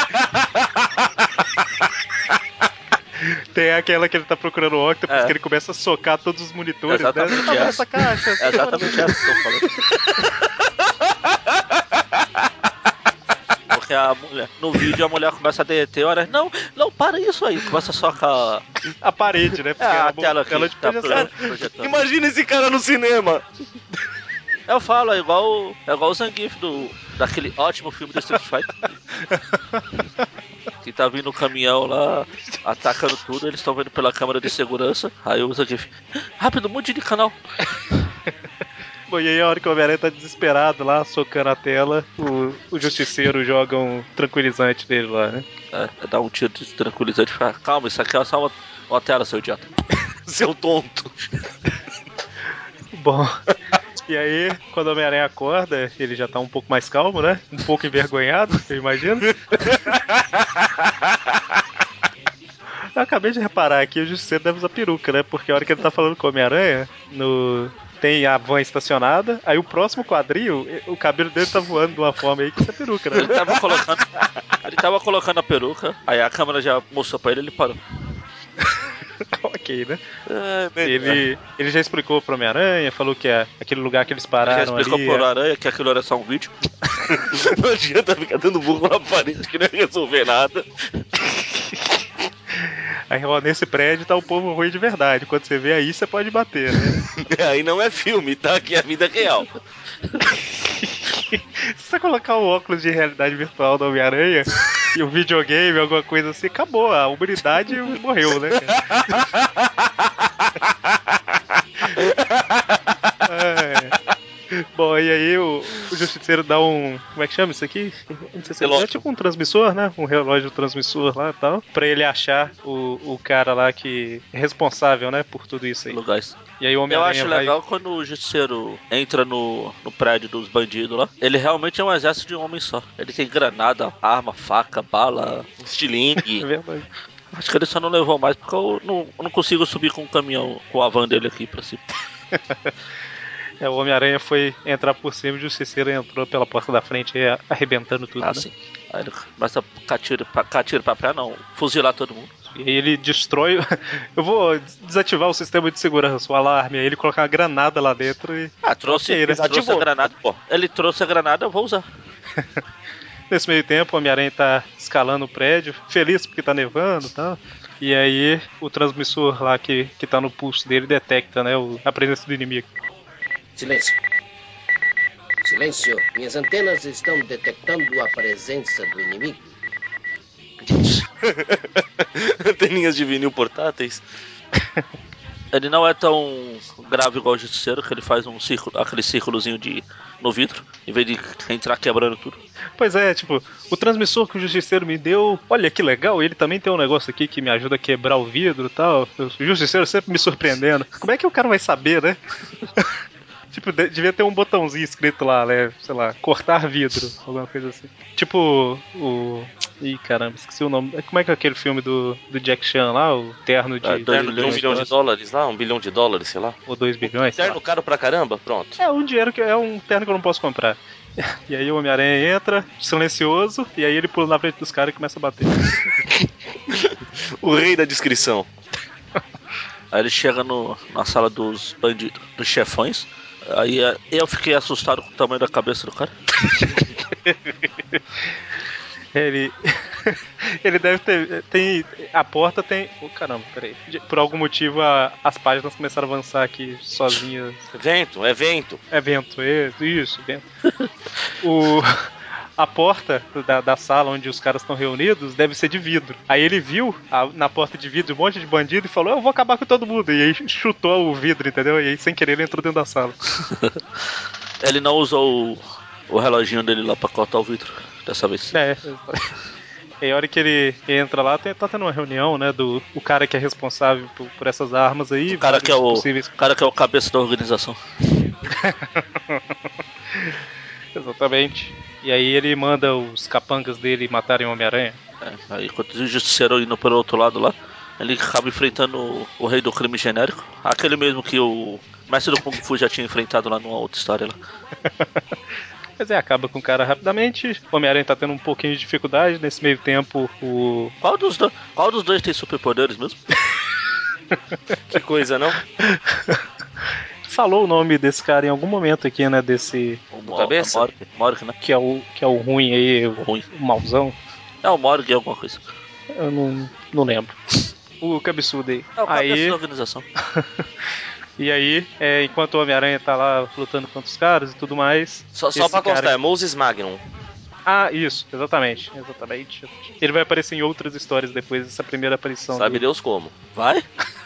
Tem aquela que ele tá procurando o Octopus, É. que ele começa a socar todos os monitores, Exatamente né? Tá essa. essa caixa. É exatamente essa que eu tô falando. Porque a mulher, no vídeo a mulher começa a derreter, olha, não, não, para isso aí, começa a socar A parede, né? é, a tela aqui, ela de tá projetando. Imagina esse cara no cinema. Eu falo, é igual, é igual o Zangief do, daquele ótimo filme do Street Fighter. que tá vindo o caminhão lá, atacando tudo, eles estão vendo pela câmera de segurança, aí o Zangief, rápido, mude de canal. Bom, e aí a hora que o Homem-Aranha tá desesperado lá, socando a tela, o, o Justiceiro joga um tranquilizante dele lá, né? É, dá um tiro de tranquilizante e fala, calma, isso aqui é só uma, uma tela, seu idiota. Seu tonto. Bom. E aí, quando o Homem-Aranha acorda, ele já tá um pouco mais calmo, né? Um pouco envergonhado, eu imagino. Eu acabei de reparar aqui, o Justiceiro deve usar peruca, né? Porque a hora que ele tá falando com o Homem-Aranha, no... tem a van estacionada, aí o próximo quadril, o cabelo dele tá voando de uma forma aí que isso é peruca, Ele né? tava colocando. Ele tava colocando a peruca, aí a câmera já mostrou pra ele ele parou. né? É, Ele, ele já explicou pro Homem-Aranha, falou que é aquele lugar que eles Já pararam explicou ali. pro é- Aranha que aquilo era só um vídeo. Não adianta ficar dando burro na parede que não ia resolver nada. Aí, ó, nesse prédio tá o povo ruim de verdade. Quando você vê aí, você pode bater, né? Aí não é filme, tá? Aqui é a vida real. Se você colocar o óculos de realidade virtual do Homem-Aranha e um videogame, alguma coisa assim, acabou. A humanidade morreu, né? cara? É. Bom, e aí o, o Justiceiro dá um. Como é que chama isso aqui? Não sei se é, é tipo um transmissor, né? Um relógio transmissor lá e tal. Pra ele achar o, o cara lá que é responsável, né? Por tudo isso aí. Lugares. E aí o Eu Homem-Aranha acho vai. legal quando o justiceiro entra no, no prédio dos bandidos lá. Ele realmente é um exército de um homem só. Ele tem granada, arma, faca, bala. É Estilingue. verdade. Acho que ele só não levou mais porque eu não, eu não consigo subir com o caminhão, com a van dele aqui pra cima. É, o Homem-Aranha foi entrar por cima e o Justiceiro entrou pela porta da frente aí, arrebentando tudo. Ah, né? sim. Aí ele começa a catar tiro pra, pra praia, não. Fuzilar todo mundo. E aí ele destrói. Eu vou desativar o sistema de segurança, o alarme, aí ele colocar uma granada lá dentro e. Ah, trouxe, Ok, né? trouxe a Desativou. granada. Pô. Ele trouxe a granada, eu vou usar. Nesse meio tempo, o Homem-Aranha tá escalando o prédio, feliz porque tá nevando e tal. E aí o transmissor lá que, que tá no pulso dele detecta, né, o- a presença do inimigo. Silêncio. Silêncio. Minhas antenas estão detectando a presença do inimigo. Anteninhas de vinil portáteis. Ele não é tão grave igual o Justiceiro, que ele faz um círculo, aquele círculozinho de, no vidro, em vez de entrar quebrando tudo. Pois é, tipo, o transmissor que o Justiceiro me deu, olha que legal, ele também tem um negócio aqui que me ajuda a quebrar o vidro e tal. O Justiceiro sempre me surpreendendo. Como é que o cara vai saber, né? tipo, de- devia ter um botãozinho escrito lá, né? Sei lá, cortar vidro, alguma coisa assim. Tipo, o. Ih, caramba, esqueci o nome. Como é que é aquele filme do, do Jack Chan lá? O terno de Ah, dois Terno de um bilhão de dólares lá, um bilhão de dólares, sei lá. ou 2 bilhões? sei lá. Terno caro pra caramba? Pronto. É um dinheiro que é um terno que eu não posso comprar. E aí o Homem-Aranha entra, silencioso, e aí ele pula na frente dos caras e começa a bater. O rei da descrição. Aí ele chega no, na sala dos bandidos, dos chefões. Aí é, eu fiquei assustado com o tamanho da cabeça do cara. Ele. ele deve ter. Tem. A porta tem. Oh, caramba, peraí. Por algum motivo a- as páginas começaram a avançar aqui sozinhas. Vento, é vento. É vento, é, isso, vento. o. A porta da, da sala onde os caras estão reunidos deve ser de vidro. Aí ele viu a- na porta de vidro um monte de bandido e falou: Eu vou acabar com todo mundo. E aí chutou o vidro, entendeu? E aí, sem querer, ele entrou dentro da sala. Ele não usou o, o reloginho dele lá pra cortar o vidro dessa vez. É. E a hora que ele entra lá, tá tendo uma reunião, né? Do o cara que é responsável por, por essas armas aí. O cara que é o, possíveis- o cara que é o cabeça da organização. Exatamente. E aí ele manda os capangas dele matarem o Homem-Aranha. É, aí enquanto o justiceiro indo pelo outro lado lá, ele acaba enfrentando o, o rei do crime genérico. Aquele mesmo que o mestre do Kung Fu já tinha enfrentado lá numa outra história lá. Mas é, acaba com o cara rapidamente. O Homem-Aranha tá tendo um pouquinho de dificuldade. Nesse meio tempo, o. Qual dos, do... Qual dos dois tem superpoderes mesmo? Que coisa, não? Falou o nome desse cara em algum momento aqui, né? Desse. O Do cabeça? Morg, Morg, né? Que é o, que é o ruim aí, o, Ruim. o mauzão. É o Morg é alguma coisa. Eu não, não lembro. O cabeçudo aí. É o cabeça aí da organização. e aí, é, enquanto o Homem-Aranha tá lá lutando contra os caras e tudo mais. Só, só pra constar, cara- é Moses Magnum. Ah, isso, exatamente, exatamente. Ele vai aparecer em outras histórias depois dessa primeira aparição. Sabe dele. Deus como. Vai?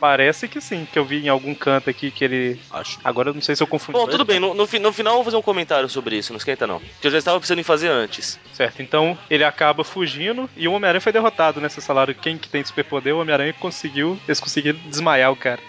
Parece que sim, que eu vi em algum canto aqui que ele. Acho. Agora eu não sei se eu confundi. Bom, tudo bem, no, no, no final eu vou fazer um comentário sobre isso, não esquenta não. Que eu já estava pensando em fazer antes. Certo, então ele acaba fugindo e o Homem-Aranha foi derrotado, né? Vocês falaram quem que tem superpoder, o Homem-Aranha conseguiu. Eles conseguiram desmaiar o cara.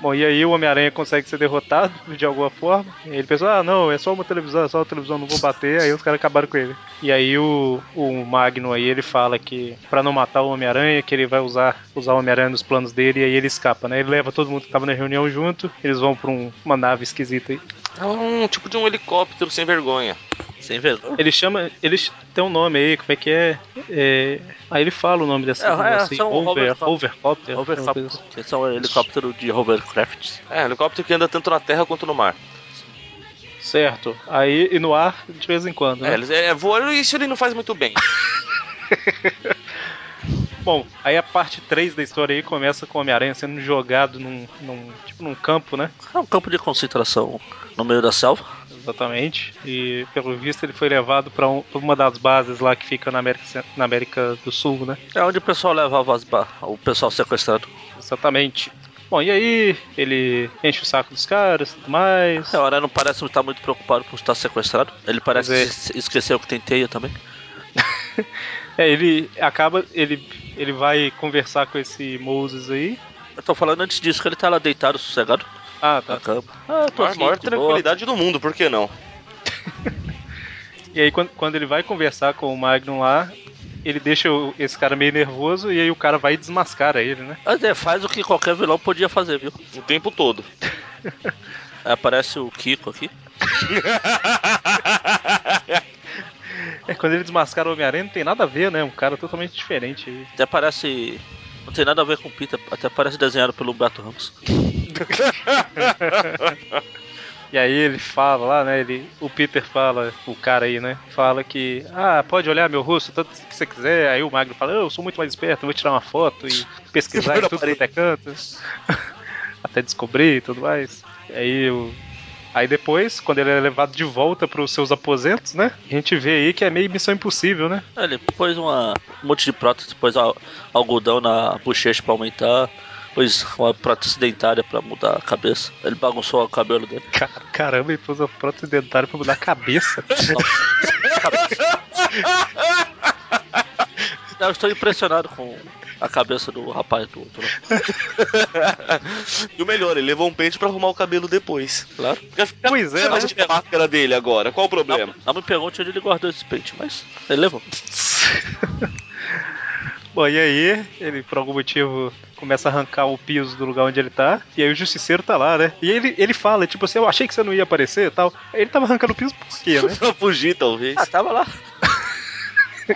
Bom, e aí o Homem-Aranha consegue ser derrotado de alguma forma. Ele pensou, ah não, é só uma televisão, é só uma televisão, não vou bater. Aí os caras acabaram com ele. E aí o, o Magno aí, ele fala que pra não matar o Homem-Aranha, que ele vai usar, usar o Homem-Aranha nos planos dele e aí ele escapa, né? Ele leva todo mundo que tava na reunião junto, eles vão pra um- uma nave esquisita aí. É um tipo de um helicóptero sem vergonha. Sem vergonha. Ele chama. Eles tem um nome aí, como é que é? é... Aí ele fala o nome dessa É, é, aí, são Over, hovercraft. Overcopter. alguma coisa Hovercraft. assim. São helicóptero de hovercraft. É, helicóptero que anda tanto na terra quanto no mar. Certo. Aí e no ar de vez em quando, né? É, eles- é, voar, isso ele não faz muito bem. Bom, aí a parte 3 da história aí começa com o Homem-Aranha sendo jogado num, num. tipo num campo, né? É um campo de concentração no meio da selva. Exatamente. E pelo visto ele foi levado pra, um- uma das bases lá que fica na América, na América do Sul, né? É onde o pessoal levava as o pessoal sequestrado. Exatamente. Bom, e aí ele enche o saco dos caras e tudo mais. É, o não parece estar muito preocupado por estar sequestrado. Ele parece é. es- esquecer que tem teia também. É, ele acaba. Ele, ele vai conversar com esse Moses aí. Eu tô falando antes disso que ele tá lá deitado, sossegado, Ah, na tá. cama. Ah, eu tô A aqui, maior de boa. tranquilidade do mundo, por que não? E aí, quando, quando ele vai conversar com o Magnum lá, ele deixa o- esse cara meio nervoso e aí o cara vai e desmascara ele, né? Mas é, faz o que qualquer vilão podia fazer, viu? O tempo todo. Aí aparece o Kiko aqui. É, quando ele desmascara o Homem-Aranha não tem nada a ver, né? Um cara totalmente diferente. Até parece. Não tem nada a ver com o Peter, até parece desenhado pelo Beto Ramos. E aí ele fala lá, né? Ele, o Peter fala, o cara aí, né? Fala que, ah, pode olhar meu rosto tanto que você quiser. Aí o Magno fala, eu sou muito mais esperto, vou tirar uma foto e pesquisar em tudo quanto é canto. Até descobrir e tudo mais. E aí o. Aí depois, quando ele é levado de volta para os seus aposentos, né? A gente vê aí que é meio missão impossível, né? Ele pôs uma, um monte de prótese, pôs al- algodão na bochecha pra aumentar, pôs uma prótese dentária pra mudar a cabeça. Ele bagunçou o cabelo dele. Car- Caramba, ele pôs a prótese dentária pra mudar a cabeça. Eu estou impressionado com a cabeça do rapaz do outro. lá. E o melhor, ele levou um pente pra arrumar o cabelo depois. Claro. Pois é, fica né? a máscara dele agora, qual o problema? Não, não me pergunte onde ele guardou esse pente, mas ele levou. Bom, e aí, ele por algum motivo começa a arrancar o piso do lugar onde ele tá, e aí o justiceiro tá lá, né? E ele, ele fala, tipo assim, eu achei que você não ia aparecer e tal. Aí Ele tava arrancando o piso por quê, né? pra fugir, talvez. Ah, tava lá.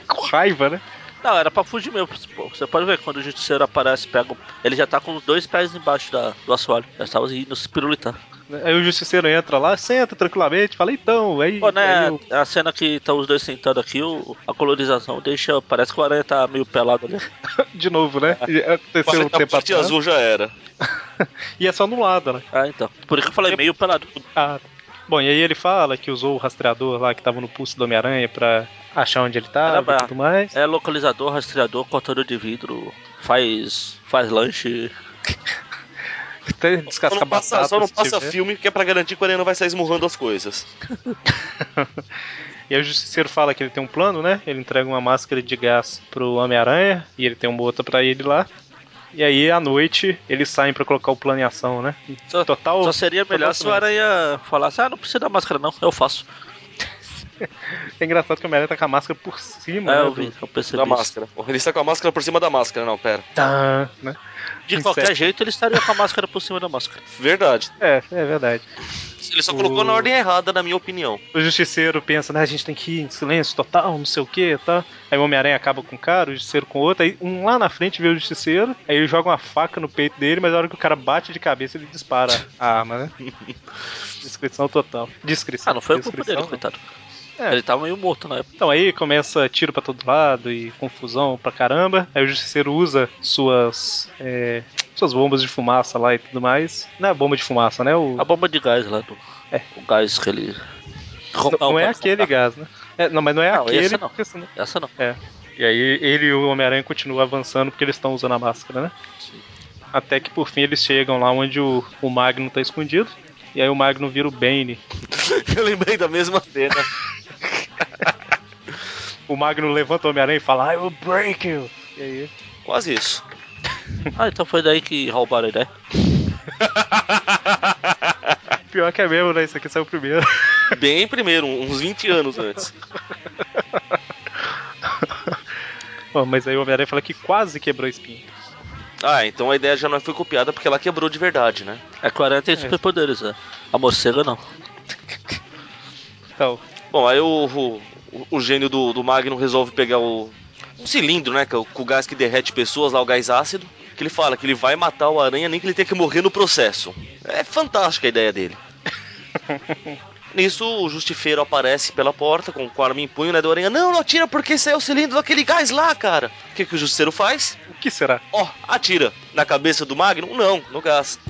Com raiva, né? Não, era pra fugir mesmo. Você pode ver quando o justiceiro aparece, pega. o- Ele já tá com os dois pés embaixo da, do assoalho. Já estava indo se pirulitar. Aí o justiceiro entra lá, senta tranquilamente, fala, então, aí. Pô, né? aí o- A cena que tá os dois sentando aqui, o, a colorização deixa. Parece que o aranha tá meio pelado ali. De novo, né? E Aconteceu um a tempo parte atrás. azul já era. E é só no lado, né? Ah, então. Por isso que eu falei meio pelado. Ah, bom, e aí ele fala que usou o rastreador lá que tava no pulso do Homem-Aranha pra achar onde ele tava e tudo mais. É localizador, rastreador, cortador de vidro, faz. faz lanche. Até Só não passa, batata. só não passa tiver. filme que é pra garantir que o não vai sair esmurrando as coisas. E aí o Justiceiro fala que ele tem um plano, né? Ele entrega uma máscara de gás pro Homem-Aranha e ele tem uma outra pra ele lá. E aí, à noite, eles saem pra colocar o plano em ação, né? Só- Total. Só seria melhor se o Aranha falasse, ah, não precisa da máscara não, eu faço. É engraçado que o Homem-Aranha tá com a máscara por cima, É, né? eu vi, eu percebi. Da isso. máscara. Ele está com a máscara por cima da máscara, não, pera. Tá, né? De qualquer Inseto. jeito, ele estaria com a máscara por cima da máscara. Verdade. É, é verdade. Ele só O- colocou na ordem errada, na minha opinião. O Justiceiro pensa, né? A gente tem que ir em silêncio total, não sei o que, tá? Aí o Homem-Aranha acaba com um cara, o Justiceiro com outro. Aí um lá na frente vê o Justiceiro, aí ele joga uma faca no peito dele, mas na hora que o cara bate de cabeça, ele dispara a arma, né? Descrição total. Descrição. Ah, não foi a culpa dele, não. coitado. É. Ele tava meio morto na época. Então aí começa tiro pra todo lado e confusão pra caramba. Aí o Justiceiro usa suas. é, suas bombas de fumaça lá e tudo mais. Não é bomba de fumaça, né? O, A bomba de gás lá do. É. O gás que ele. não, não é aquele gás, né? É, não, mas não é Não, aquele. esse não. porque senão- Essa não. É. E aí ele e o Homem-Aranha continuam avançando porque eles estão usando a máscara, né? Até que por fim eles chegam lá onde o, o Magno tá escondido. E aí o Magno vira o Bane. Eu lembrei da mesma cena. O Magno levanta o Homem-Aranha e fala, I will break you. E aí. Quase isso. Ah, então foi daí que roubaram a ideia. Pior que é mesmo, né? Isso aqui saiu primeiro. Bem primeiro, uns 20 anos antes. Bom, mas aí o Homem-Aranha fala que quase quebrou a espinha. Ah, então a ideia já não foi copiada porque ela quebrou de verdade, né? É que o Aranha tem superpoderes, né? A morcega não. Então, Bom, aí o, o, o gênio do, do Magnum resolve pegar o um cilindro, né? Que é com o gás que derrete pessoas lá, o gás ácido. Que ele fala que ele vai matar o aranha nem que ele tenha que morrer no processo. É fantástica a ideia dele. Nisso, o justifeiro aparece pela porta com o arma em punho, né? Do aranha, não, não atira porque esse é o cilindro daquele gás lá, cara. O que, que o justiceiro faz? o que será? Ó, atira. Na cabeça do Magnum? Não, no gás.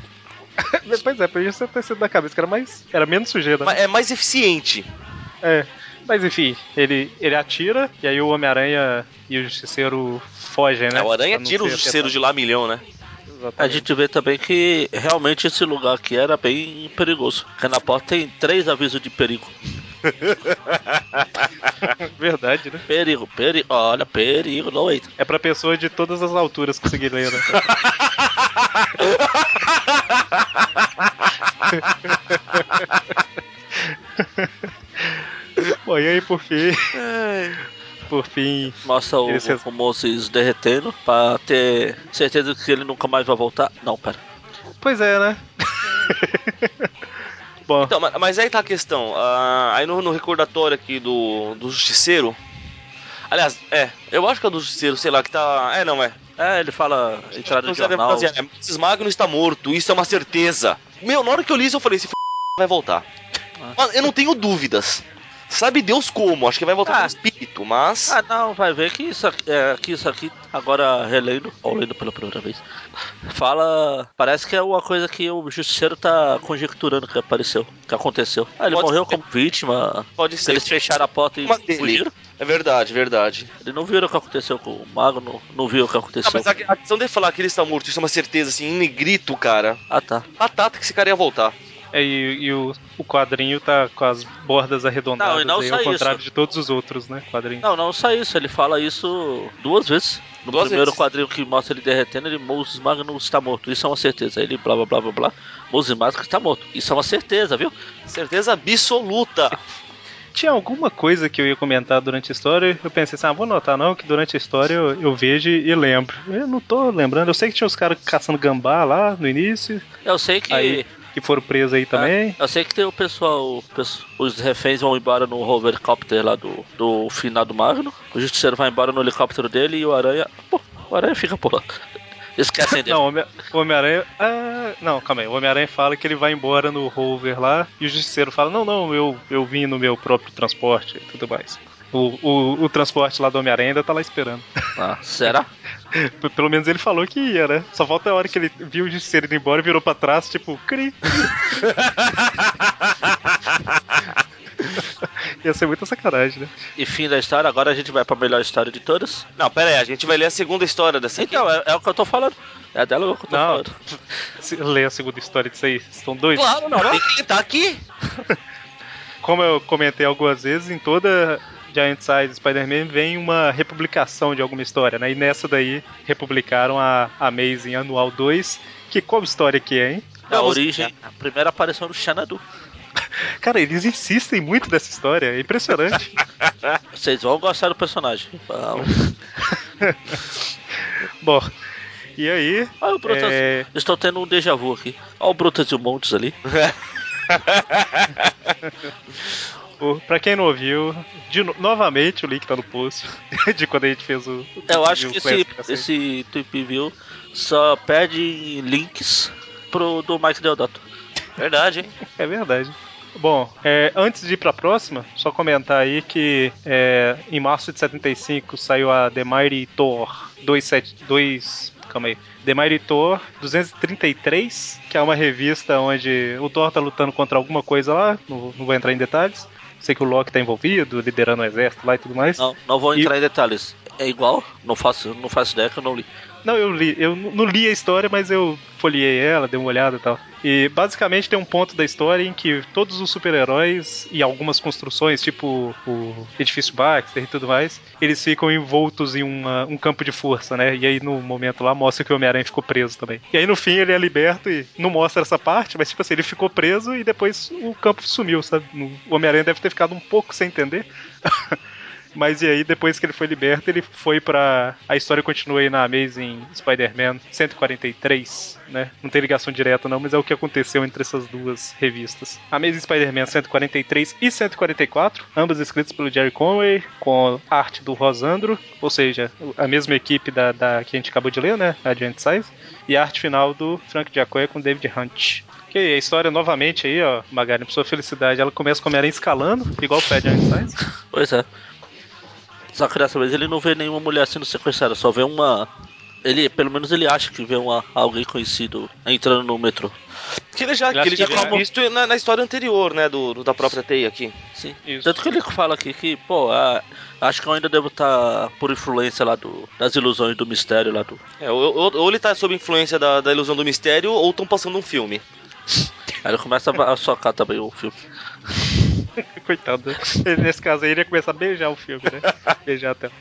pois é, podia ter sido da cabeça, que era mais. Era menos sujeira. né? É mais eficiente. É. Mas enfim, ele, ele atira e aí o Homem-Aranha e o Justiceiro fogem, né? É, o aranha tira o justiceiro de lá milhão, né? afetado. A Exatamente. gente vê também que realmente esse lugar aqui era bem perigoso. Porque na porta tem três avisos de perigo. Verdade, né? Perigo, perigo, olha, perigo, não entra. É pra pessoa de todas as alturas conseguir ler, né? Bom, e aí por fim. Por fim. Mostra o, Eles- o Moses derretendo pra ter certeza que ele nunca mais vai voltar. Não, pera. Pois é, né? Bom, Então, ma- mas aí tá a questão. ah, aí no, no recordatório aqui do, do Justiceiro. Aliás, é, eu acho que é do Justiceiro, sei lá, que tá. É, não, é. É, ele fala entrada de jornal. é, Moses Magno está morto, isso é uma certeza. Meu, na hora que eu li isso, eu falei: esse f... vai voltar. Ah. Mano, eu não tenho dúvidas. Sabe Deus como, acho que vai voltar Ah. com espírito, mas. Ah, não, vai ver que isso aqui, é, que isso aqui agora relendo, ou lendo pela primeira vez, fala. Parece que é uma coisa que o justiceiro tá conjecturando que apareceu, que aconteceu. Ah, ele Pode morreu ser. como vítima. pode Se ser. eles fecharam a porta e fugiram. É verdade, verdade. Ele não viram o que aconteceu com o mago, não, não viu o que Ah, aconteceu. mas a, a questão de falar que ele está morto, isso é uma certeza, assim, em negrito, cara. Ah, tá. Batata que esse cara ia voltar. É, e, e o, o quadrinho tá com as bordas arredondadas Não, e não aí, só ao contrário isso. de todos os outros, né? Quadrinhos. Não, não só isso, ele fala isso duas vezes. No Duas primeiro vezes. quadrinho que mostra ele derretendo, ele Moses Magnus está morto. Isso é uma certeza. Aí ele blá blá blá blá blá. Moses Magnus está morto. Isso é uma certeza, viu? Certeza absoluta. Tinha alguma coisa que eu ia comentar durante a história, eu pensei assim, ah, vou notar não, que durante a história eu, eu vejo e lembro. Eu não tô lembrando, eu sei que tinha os caras caçando gambá lá no início, Eu sei que. Aí, que foram presos aí também. Eu sei que tem o pessoal, os reféns vão embora no hovercopter lá do, do finado Magno. O Justiceiro vai embora no helicóptero dele e o Aranha. Pô, o Aranha fica lá. Esquecem dele. Não, o Homem-Aranha. Ah, não, calma aí. O Homem-Aranha fala que ele vai embora no rover lá e o Justiceiro fala: Não, não, eu, eu vim no meu próprio transporte e tudo mais. O, o, o transporte lá do Homem-Aranha ainda tá lá esperando. Ah, será? Pelo menos ele falou que ia, né? Só falta a hora que ele viu o Justiceiro indo embora e virou pra trás, tipo, cri. Ia ser muita sacanagem, né? E fim da história, agora a gente vai pra melhor história de todas. Não, pera aí, a gente vai ler a segunda história dessa aqui. Então, é, é o que eu tô falando. É dela que eu tô Não. falando. Se- Lê a segunda história disso aí. Estão dois. Claro, não, tem que tá aqui. Como eu comentei algumas vezes, em toda Giant Size Spider-Man vem uma republicação de alguma história, né? E nessa daí republicaram a Amazing Anual 2, que qual história que é, hein? A Vamos- origem, a primeira aparição do Xanadu. Cara, eles insistem muito nessa história, é impressionante. Vocês vão gostar do personagem. Bom, e aí, Olha o Brutus. É. Estou tendo um déjà vu aqui. Olha o Brutus e o Montes ali. Pra quem não ouviu, de no- novamente o link tá no post de quando a gente fez o. o Eu acho que esse, esse Tweep View só pede links pro do Mike Deodato. Verdade, hein? É verdade. Bom, é, antes de ir pra próxima, só comentar aí que é, em março de 75 saiu a The Mighty Thor 272. Calma aí. The Mighty Thor 233, que é uma revista onde o Thor tá lutando contra alguma coisa lá, não, não vou entrar em detalhes. Sei que o Loki tá envolvido, liderando o exército lá e tudo mais. Não, não vou E- entrar em detalhes. É igual? Não faço, não faço ideia que eu não li. Não, eu li, eu não li a história, mas eu folhei ela, dei uma olhada e tal. E basicamente tem um ponto da história em que todos os super-heróis e algumas construções, tipo o edifício Baxter e tudo mais, eles ficam envoltos em uma- um campo de força, né? E aí no momento lá mostra que o Homem-Aranha ficou preso também. E aí no fim ele é liberto e não mostra essa parte, mas tipo assim, ele ficou preso e depois o campo sumiu, sabe? O Homem-Aranha deve ter ficado um pouco sem entender. Mas e aí, depois que ele foi liberto, ele foi pra. A história continua aí na Amazing Spider-Man 143, né? Não tem ligação direta, não, mas é o que aconteceu entre essas duas revistas. Amazing Spider-Man 143 e 144, ambas escritas pelo Jerry Conway, com arte do Rosandro, ou seja, a mesma equipe da, da que a gente acabou de ler, né? A Giant Size, e a arte final do Frank Giacoya com David Hunt. Que a história novamente aí, ó, Magari, pra sua felicidade, ela começa com o Homem-Aranha escalando, igual o Giant Size. Pois é. Só que dessa vez ele não vê nenhuma mulher sendo sequestrada, só vê uma. Ele, pelo menos ele acha que vê uma, alguém conhecido entrando no metrô. Que ele já, Ele que ele já que tinha visto na, na história anterior, né? Do, do- da própria teia aqui. Sim. Isso. Tanto que ele fala aqui que, pô, ah, acho que eu ainda devo estar por influência lá do, das ilusões do mistério lá do. É, ou, ou- ou ele tá sob influência da, da ilusão do mistério, ou estão passando um filme. Aí ele começa a, socar também o filme. Coitado. Nesse caso aí, ele ia começar a beijar o filme, né? Beijar a tela.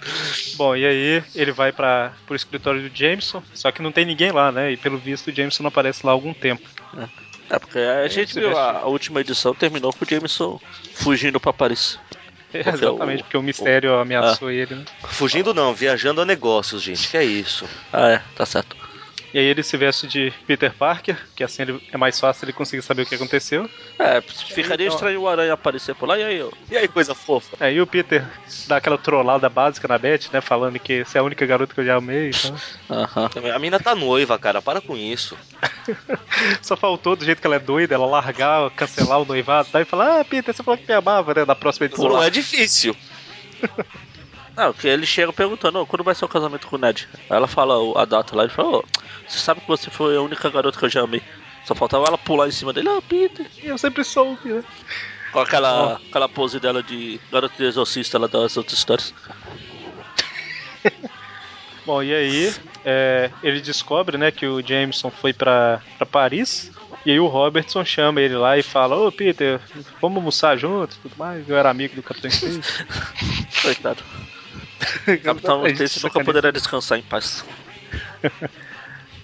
Bom, e aí ele vai para pro escritório do Jameson, só que não tem ninguém lá, né? E pelo visto o Jameson não aparece lá há algum tempo. É, porque a gente se viu a, a última edição terminou com o Jameson fugindo pra Paris. É, Porque exatamente, o- porque o mistério ameaçou ele, né? Fugindo não, viajando a negócios, gente. Que é isso? Ah, é, tá certo. E aí ele se veste de Peter Parker, que assim ele- é mais fácil ele conseguir saber o que aconteceu. É, ficaria Então- estranho o Aranha aparecer por lá e aí, ó. E aí, coisa fofa? Aí o Peter dá aquela trollada básica na Beth, né? Falando que você é a única garota que eu já amei. Então... Aham. A mina tá noiva, cara. Para com isso. Só faltou, do jeito que ela é doida, ela largar, cancelar o noivado e falar: Ah, Peter, você falou que me amava, né? Na próxima edição. Não é difícil. Não, que ele chega perguntando, "Ô, quando vai ser o casamento com o Ned? Aí ela fala a data lá, ele fala, "Ô, você sabe que você foi a única garota que eu já amei. Só faltava ela pular em cima dele, ah, Peter. Eu sempre soube, né? Com aquela, aquela pose dela de garota de exorcista lá das outras histórias. Bom, e aí é, ele descobre, né, que o Jameson foi pra, pra Paris. E aí o Robertson chama ele lá e fala, ô Peter, vamos almoçar juntos e tudo mais. Eu era amigo do Capitão. Coitado. Capitão Stacy nunca poderá descansar em paz.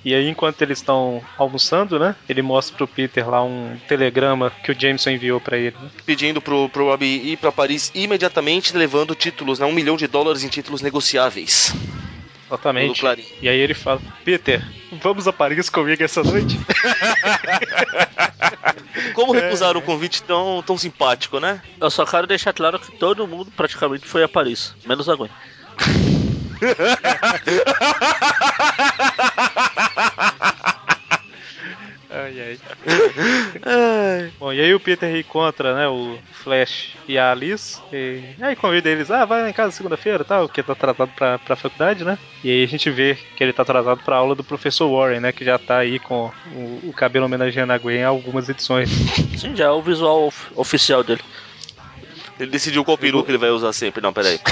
E aí, enquanto eles estão almoçando, né? Ele mostra pro Peter lá um telegrama que o Jameson enviou pra ele. né? Pedindo pro, pro Robbie ir pra Paris imediatamente, levando títulos, né? Um milhão de dólares em títulos negociáveis. Exatamente. E aí ele fala, Peter, vamos a Paris comigo essa noite? Como recusar um convite tão, tão simpático, né? Eu só quero deixar claro que todo mundo praticamente foi a Paris, menos a Gwen. Ai, ai. Bom, e aí o Peter encontra, né, o Flash e a Alice. E aí convida eles, ah, vai lá em casa segunda-feira e tal, porque tá atrasado pra, pra faculdade, né? E aí a gente vê que ele tá atrasado pra aula do professor Warren, né? Que já tá aí com o, o cabelo homenageando a Gwen em algumas edições. Sim, já é o visual of- oficial dele. Ele decidiu qual peru que ele vai usar sempre. Não, peraí.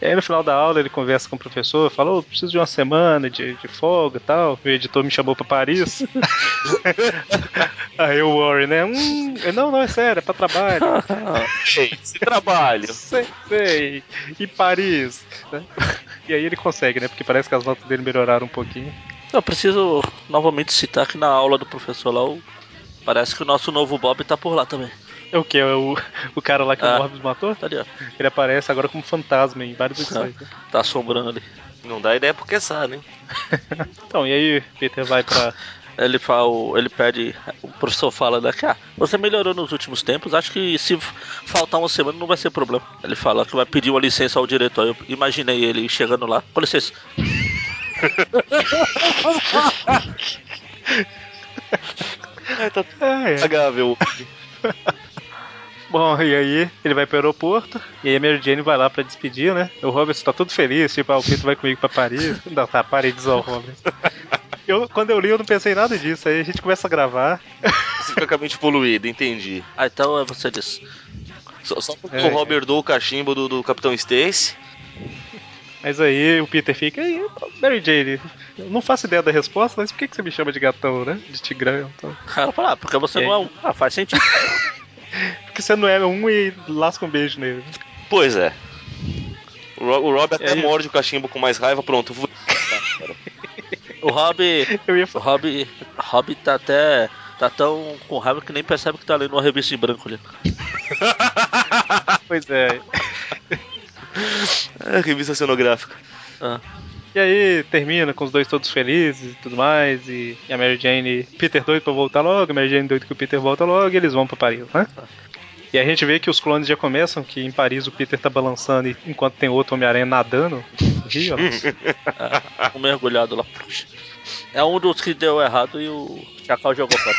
E aí no final da aula ele conversa com o professor, fala, ô, preciso de uma semana de, de folga e tal. O editor me chamou pra Paris. aí o Warren, né? Hum, não, não, é sério, é pra trabalho. Esse trabalho. sei, sei. E Paris. né? E aí ele consegue, né? Porque parece que as notas dele melhoraram um pouquinho. Eu preciso novamente citar que na aula do professor lá, o- parece que o nosso novo Bob tá por lá também. É o que? É o, o cara lá que Ah. o Morbius matou? Tá ali, ó. Ele aparece agora como fantasma em várias edições. né? Tá assombrando ali. Não dá ideia porque sabe, hein? Então, e aí Peter vai pra. Ele fala, ele pede, o professor fala daqui, ah, você melhorou nos últimos tempos, acho que se faltar uma semana não vai ser problema. Ele fala que vai pedir uma licença ao diretor. Eu imaginei ele chegando lá, com licença. É, tá É, é. pagável. Bom, e aí ele vai pro aeroporto, e aí a Mary Jane vai lá pra despedir, né? O Robert tá todo feliz, tipo, ah, o Peter vai comigo pra Paris. Não, tá, parei de zoar o Robert. Eu, quando eu li, eu não pensei em nada disso. Aí a gente começa a gravar. Você fica com a mente poluída, entendi. Ah, então é você disse. Só, só porque É, o Robert dou o cachimbo do, do Capitão Stacy. Mas aí o Peter fica, aí, Mary Jane, eu não faço ideia da resposta, mas por que, que você me chama de gatão, né? De tigrão, então. Ela fala, ah, porque você E não é um. Ah, faz sentido. Porque você não é um e lasca um beijo nele. Pois é. O, Ro- o Rob até aí? morde o cachimbo com mais raiva, pronto. vou- O Rob. Eu ia O. Rob. Rob tá até. Tá tão com raiva que nem percebe que tá lendo uma revista em branco ali. Pois é. É, revista cenográfica. Ah. E aí termina com os dois todos felizes e tudo mais, e, a Mary Jane, Peter doido pra voltar logo, a Mary Jane doido que o Peter volta logo, e eles vão pra Paris, né? E a gente vê que os clones já começam, que em Paris o Peter tá balançando e- enquanto tem outro Homem-Aranha nadando rio, ó. Um mergulhado lá. É um dos que deu errado e o Chacal jogou fora.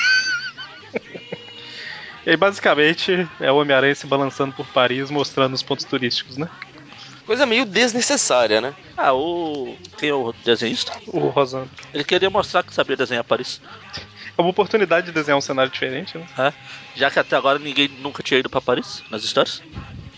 E aí basicamente é o Homem-Aranha se balançando por Paris, mostrando os pontos turísticos, né? Coisa meio desnecessária, né? Ah, o. Quem é o desenhista? O Rosando. Ele queria mostrar que sabia desenhar Paris. É uma oportunidade de desenhar um cenário diferente, né? É. Já que até agora ninguém nunca tinha ido pra Paris nas histórias.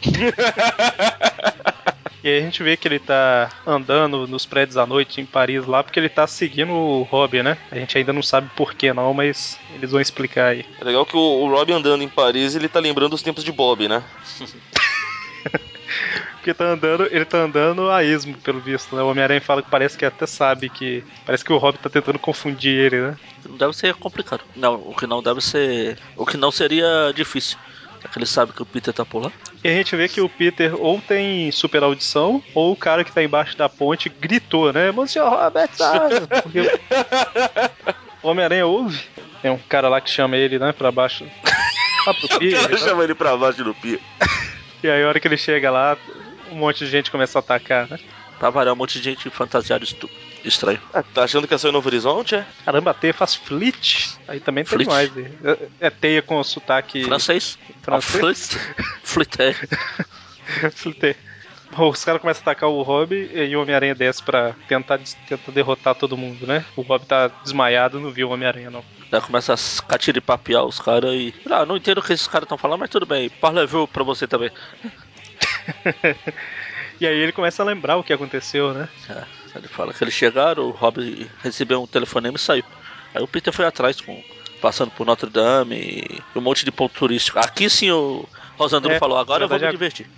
E aí a gente vê que ele tá andando nos prédios à noite em Paris lá, porque ele tá seguindo o Robin, né? A gente ainda não sabe por que não, mas eles vão explicar aí. É legal que o, o Rob andando em Paris, ele tá lembrando os tempos de Bob, né? Porque tá andando, ele tá andando a esmo, pelo visto, né? O Homem-Aranha fala que parece que até sabe que. Parece que o Robin tá tentando confundir ele, né? Não deve ser complicado. Não, o que não deve ser. O que não seria difícil. É que ele sabe que o Peter tá por lá. E a gente vê que o Peter ou tem super audição, ou o cara que tá embaixo da ponte gritou, né? Monsieur Robert? Porque o Homem-Aranha ouve. Tem um cara lá que chama ele, né, pra baixo. Lá pro O Peter, cara né? chama ele pra baixo do pia. E aí a hora que ele chega lá, um monte de gente começa a atacar, né? Pra variar um monte de gente fantasiada estu- estranho. Tá achando que é só em Novo Horizonte, é? Caramba, a teia faz flit. Aí também tem Flit? mais. É, é teia com sotaque Francês. francês. Flité. Flité. Os caras começam a atacar o Rob e o Homem-Aranha desce pra tentar, tentar derrotar todo mundo, né? O Rob tá desmaiado, não viu o Homem-Aranha, não. Daí começa a catiripapear os caras e. Ah, não entendo o que esses caras estão falando, mas tudo bem. Parlez-vous pra você também. E aí ele começa a lembrar o que aconteceu, né? É, ele fala que eles chegaram, o Rob recebeu um telefonema e saiu. Aí o Peter foi atrás, com, passando por Notre Dame e um monte de ponto turístico. Aqui sim o Rosandro É, falou, agora eu vou me divertir.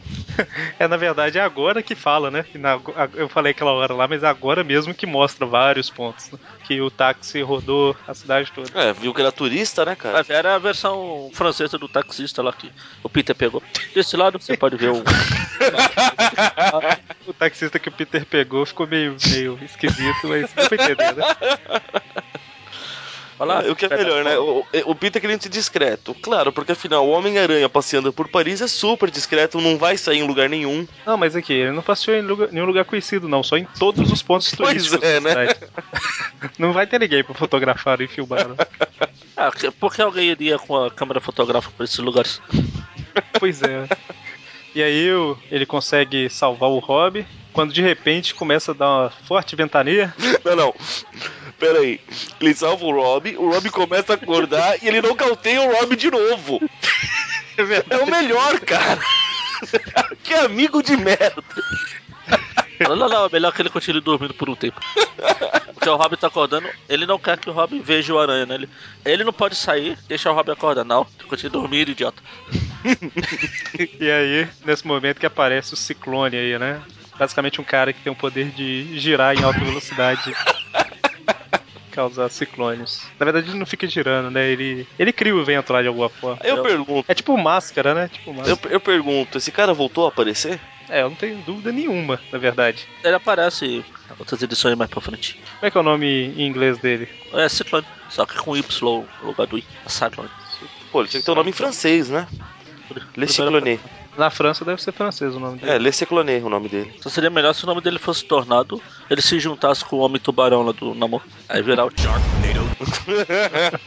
É, na verdade, é agora que fala, né? Na- a- eu falei aquela hora lá, mas é agora mesmo que mostra vários pontos. né? Que o táxi rodou a cidade toda. É, viu que era turista, né, cara? Mas era a versão francesa do taxista lá que o Peter pegou. Desse lado você pode ver o. O taxista que o Peter pegou ficou meio, meio esquisito, mas deu pra entender, né? Olha lá, o que é melhor, né? O, o Peter querendo ser discreto. Claro, porque afinal, o Homem-Aranha passeando por Paris é super discreto, não vai sair em lugar nenhum. Não, mas aqui, ele não passeou em lugar- nenhum lugar conhecido, não, só em todos os pontos Pois turísticos é, né? Não vai ter ninguém pra fotografar e filmar. né? Ah, por que alguém iria com a câmera fotográfica pra esses lugares? Pois é. E aí ele consegue salvar o Rob, quando de repente começa a dar uma forte ventania. Não, não. Pera aí. Ele salva o Rob, o Rob começa a acordar e ele não cauteia o Rob de novo. É o melhor, cara. que amigo de merda. Não, não, não, é melhor que ele continue dormindo por um tempo. Porque o Robin tá acordando, ele não quer que o Robin veja o aranha, né? Ele, ele não pode sair, deixar o Robin acordar. Não, continue dormindo, idiota. E aí, nesse momento que aparece o Ciclone aí, né? Basicamente um cara que tem o poder de girar em alta velocidade. causar ciclones. Na verdade ele não fica girando, né? Ele, ele cria o vento lá de alguma forma. Eu pergunto, É tipo máscara, né? Tipo eu, máscara. eu pergunto, esse cara voltou a aparecer? É, eu não tenho dúvida nenhuma, na verdade. Ele aparece em outras edições mais pra frente. Como é que é o nome em inglês dele? É Cyclone, só que com Y no lugar do I. Cyclone. Pô, ele tinha que ter o nome em francês, né? Le Cycloné. Na França deve ser francês o nome dele. É, Le Cycloné o nome dele. Só seria melhor se o nome dele fosse Tornado, ele se juntasse com o Homem Tubarão lá do Namor. Aí virar o Sharknado.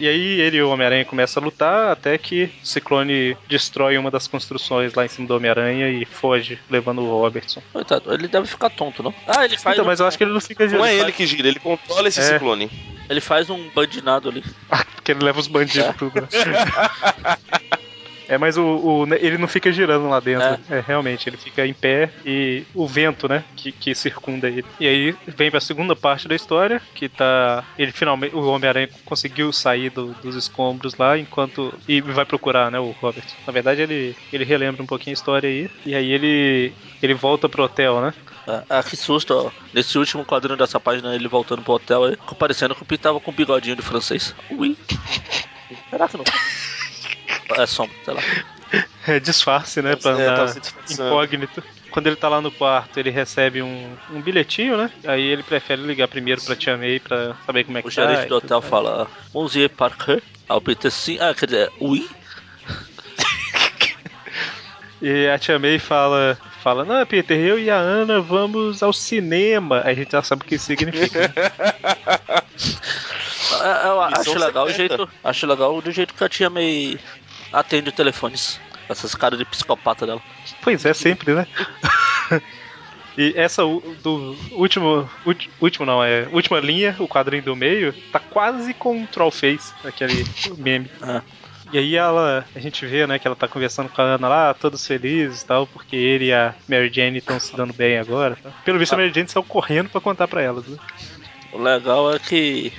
E aí ele e o Homem-Aranha começam a lutar até que o Ciclone destrói uma das construções lá em cima do Homem-Aranha e foge, levando o Robertson. Coitado, ele deve ficar tonto, não? Ah, ele faz, Então, um, mas eu acho que ele não fica Não é girando. ele que gira, ele controla esse É. ciclone. ele faz um bandinado ali. Porque ele leva os bandidos É. tudo. É, mas o, o- ele não fica girando lá dentro. É. realmente, ele fica em pé e o vento, né, que, que circunda ele. E aí vem pra segunda parte da história, que tá. Ele finalmente. O Homem-Aranha conseguiu sair do- dos escombros lá enquanto. E vai procurar, né, o Robert. Na verdade, ele, ele relembra um pouquinho a história aí. E aí ele. Ele volta pro hotel, né? Ah, ah, que susto, ó. Nesse último quadrinho dessa página, ele voltando pro hotel aí, parecendo que o Pete tava com um bigodinho de francês. Ui. Que não? É sombra, sei lá. É disfarce, né? Pra É, andar se disfarçando. incógnito. Quando ele tá lá no quarto, ele recebe um, um bilhetinho, né? Aí ele prefere ligar primeiro pra Tia May pra saber como é que O tá. gerente e do hotel fala, Monsieur Parker. Aí o Peter sim, ah, quer dizer, ui. E a Tia May fala, fala, não, Peter, eu e a Ana vamos ao cinema. Aí a gente já sabe o que isso significa. Ah, Eu acho legal o jeito. Acho legal do jeito que a tia May atende telefones. Essas caras de psicopata dela. pois é, sempre, né? E essa do último, último não, é última linha, o quadrinho do meio, tá quase com um troll face, aquele meme. Ah. E aí ela, a gente vê, né, que ela tá conversando com a Ana lá, todos felizes e tal, porque ele e a Mary Jane estão se dando bem agora. tá? Pelo visto, a Mary Jane saiu correndo pra contar pra elas, né? O legal é que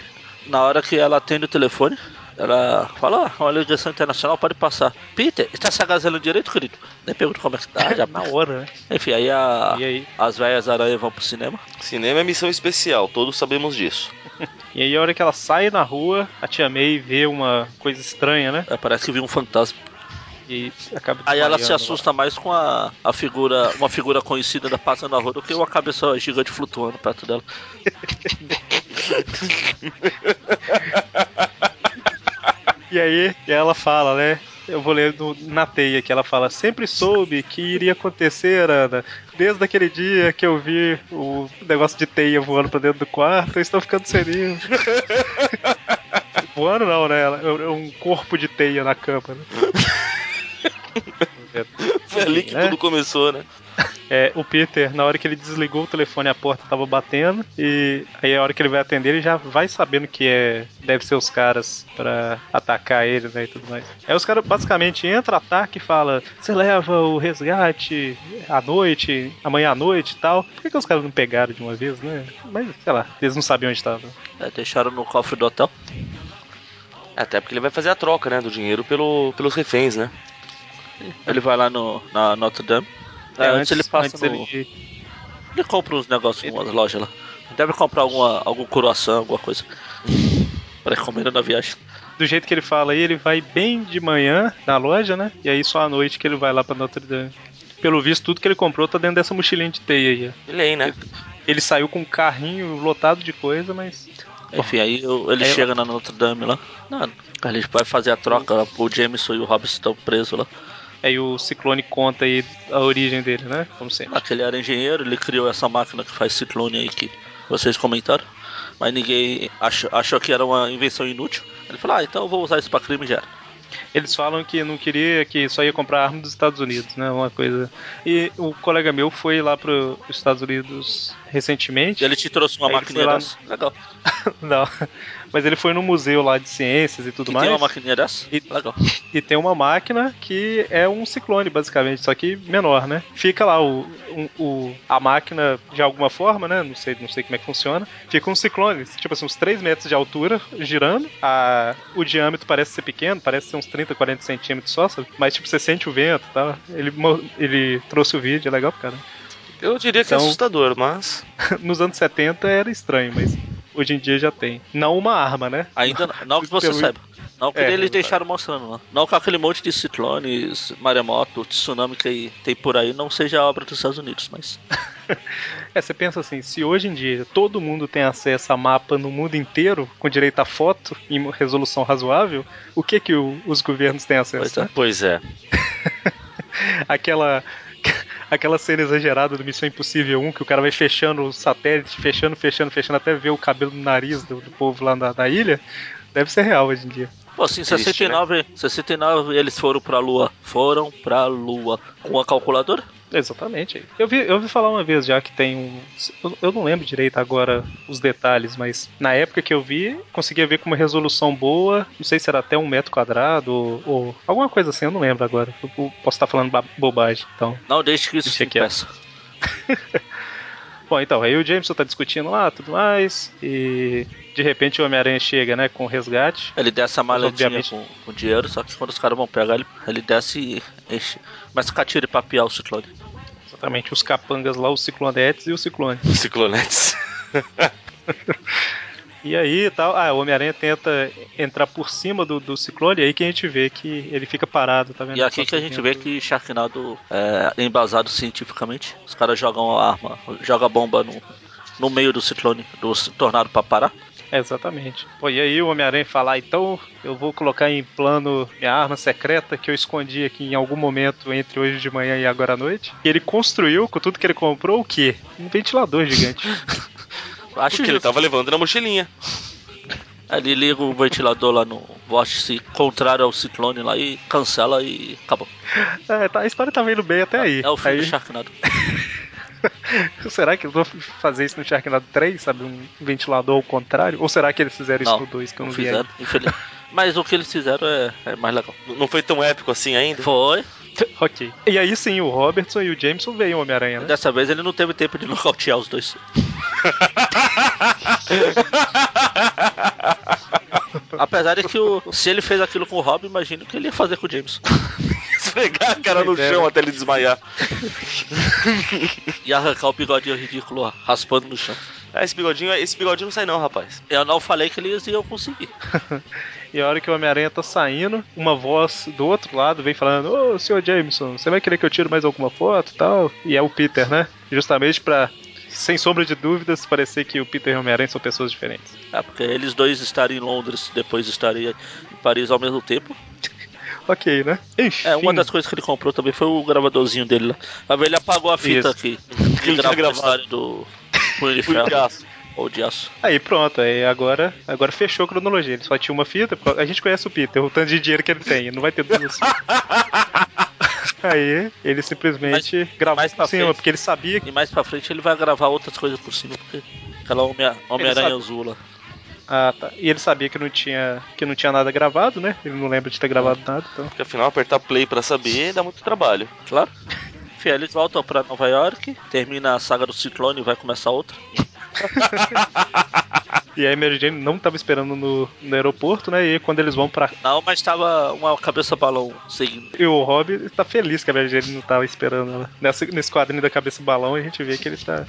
na hora que ela atende o telefone, ela fala, ah, uma ligação internacional pode passar. Peter, está se agasalhando direito, querido? Nem pergunta como é que tá, já Na hora, né? Enfim, aí, a, E aí, as velhas aranhas vão pro cinema. Cinema é missão especial, todos sabemos disso. e aí a hora que ela sai na rua, a tia May vê uma coisa estranha, né? Aí parece que viu um fantasma. E acaba Aí ela se assusta mais com a, a figura, uma figura conhecida da passando na rua do que uma cabeça gigante flutuando perto dela. E aí ela fala, né? Eu vou ler no- na teia que ela fala: Sempre soube que iria acontecer, Ana. Desde aquele dia que eu vi o negócio de teia voando pra dentro do quarto, eu estou ficando serio. voando não, né? Ela- É um corpo de teia na cama. Né? Foi ali que É. tudo começou, né? É, o Peter, na hora que ele desligou o telefone, a porta tava batendo. E aí, a hora que ele vai atender, ele já vai sabendo que é deve ser os caras pra atacar ele, né? E tudo mais. Aí os caras basicamente entram, atacam e fala: Você leva o resgate à noite, amanhã à noite e tal. Por que, que os caras não pegaram de uma vez, né? Mas sei lá, eles não sabiam onde tava. É, deixaram no cofre do hotel. Até porque ele vai fazer a troca, né, do dinheiro pelo, pelos reféns, né? Ele vai lá no, na Notre Dame. É, antes, ele passa antes no. ele- Ele compra uns negócios em umas lojas lá. Deve comprar alguma, algum croissant, alguma coisa. Pra comer na viagem. do jeito que ele fala aí, ele vai bem de manhã na loja, né? E aí só à noite que ele vai lá pra Notre Dame. Pelo visto, tudo que ele comprou tá dentro dessa mochilinha de teia aí. ó. Ele aí, né? Ele saiu com um carrinho lotado de coisa, mas. Enfim, aí ele Aí chega na Notre Dame lá. Não, a gente vai fazer a troca lá. O Jameson e o Robson estão presos lá. Aí o Ciclone conta aí a origem dele, né? Como sempre. Aquele era engenheiro, ele criou essa máquina que faz ciclone aí que vocês comentaram. Mas ninguém achou, achou que era uma invenção inútil. Ele falou, ah, então eu vou usar isso pra crime já. Eles falam que não queria, que só ia comprar arma dos Estados Unidos, né? Uma coisa. E o colega meu foi lá para os Estados Unidos recentemente. E ele te trouxe uma máquina lá. Legal. Não. Mas ele foi no museu lá de ciências e tudo Que mais. tem uma maquininha dessa? E- Legal. E tem uma máquina que é um ciclone, basicamente, só que menor, né? Fica lá o, um- o- a máquina de alguma forma, né? Não sei, não sei como é que funciona. Fica um ciclone, tipo assim, uns 3 metros de altura, girando. A, o diâmetro parece ser pequeno, parece ser uns 30, 40 centímetros só, sabe? Mas, tipo, você sente o vento e tal. Ele, ele trouxe o vídeo, é legal pra caramba. Eu diria que é Então- assustador, mas. Nos anos 70 era estranho, mas hoje em dia já tem. Não uma arma, né? Ainda não, não que você Pelo- saiba. Não que É, eles não deixaram mostrando lá. Não que aquele monte de ciclones, maremoto, tsunami que tem por aí não seja obra dos Estados Unidos, mas. É, você pensa assim, se hoje em dia todo mundo tem acesso a mapa no mundo inteiro, com direito a foto em resolução razoável, o que que o- os governos têm acesso? Pois é. né? Pois é. Aquela aquela cena exagerada do Missão Impossível 1, que o cara vai fechando o satélite, fechando, fechando, fechando, até ver o cabelo no nariz do, do povo lá na, na ilha, deve ser real hoje em dia. Pô, assim, Triste, 69, 69 eles foram pra lua. Foram pra lua com a calculadora? Exatamente. Eu vi, eu ouvi falar uma vez já que tem um. eu- Eu não lembro direito agora os detalhes, mas na época que eu vi, conseguia ver com uma resolução boa. Não sei se era até um metro quadrado ou, ou alguma coisa assim, eu não lembro agora. Eu, eu posso estar falando ba- bobagem. Então. Não deixe que isso se quieto. Bom, então, aí o Jameson tá discutindo lá tudo mais. E de repente o Homem-Aranha chega, né, com o resgate. Ele desce a maletinha obviamente- com, com dinheiro, só que quando os caras vão pegar ele, ele desce e enche. Mas catira e papiar o ciclone. Exatamente, os capangas lá, os ciclonetes e o ciclone. Ciclonetes. E aí tal, ah, o Homem-Aranha tenta entrar por cima do, do ciclone, e aí que a gente vê que ele fica parado, tá vendo? E aqui que a gente dentro. vê que Sharknado é embasado cientificamente. Os caras jogam a arma, jogam a bomba no, no meio do ciclone, do tornado pra parar. Exatamente. Pô, e aí o Homem-Aranha fala, ah, então eu vou colocar em plano minha arma secreta que eu escondi aqui em algum momento entre hoje de manhã e agora à noite. E ele construiu, com tudo que ele comprou, o quê? Um ventilador gigante. Acho Porque ele tava levando na mochilinha. Ele liga o ventilador lá no vórtice contrário ao ciclone lá e cancela e acabou. é, tá, a história tava indo bem até aí. É o fim aí, do Sharknado. Será que eu vou fazer isso no Sharknado 3, sabe? Um ventilador ao contrário? Ou será que eles fizeram isso Não, no 2 que eu não, Não vi fizeram, infeliz. Mas o que eles fizeram é, é mais legal. Não foi tão épico assim ainda? Foi. ok. E aí sim, o Robertson e o Jameson veem o Homem-Aranha, né? Dessa vez ele não teve tempo de nocautear os dois. Apesar de que o, se ele fez aquilo com o Rob, imagino que ele ia fazer com o James. Esfregar a cara no chão até ele desmaiar. E arrancar o bigodinho ridículo ó, raspando no chão. Ah, esse bigodinho, esse bigodinho não sai não, rapaz. Eu não falei que eles iam conseguir. E a hora que o Homem-Aranha tá saindo, uma voz do outro lado vem falando: Ô, senhor Jameson, você vai querer que eu tire mais alguma foto e tal? E é o Peter, né? Justamente pra, sem sombra de dúvidas, parecer que o Peter e o Homem-Aranha são pessoas diferentes. É, porque eles dois estarem em Londres, depois estarem em Paris ao mesmo tempo. Ok, né? Enfim. É, uma das coisas que ele comprou também foi o gravadorzinho dele lá. Mas ele apagou a fita Isso. aqui. Ele a gravado. do Punho de Ferro. aço. Ou de aço. Aí pronto, aí agora, agora fechou a cronologia. Ele só tinha uma fita, porque a gente conhece o Peter, o tanto de dinheiro que ele tem, não vai ter duas. aí ele simplesmente gravou mais pra por cima, frente- porque ele sabia que. E mais pra frente ele vai gravar outras coisas por cima, porque aquela Homem- Homem-Aranha sabe. azul lá. Ah, tá. E ele sabia que não tinha que não tinha nada gravado, né? Ele não lembra de ter gravado nada, então. Porque afinal, apertar play pra saber dá muito trabalho. Claro. Enfim, eles voltam pra Nova York, termina a saga do Ciclone e vai começar outra. E a Mary Jane não tava esperando no, no aeroporto, né? E aí, quando eles vão pra. Não, mas tava uma cabeça balão seguindo. E o Rob tá feliz que a Mary Jane não tava esperando ela. Nessa, nesse quadrinho da cabeça balão, a gente vê que ele tá.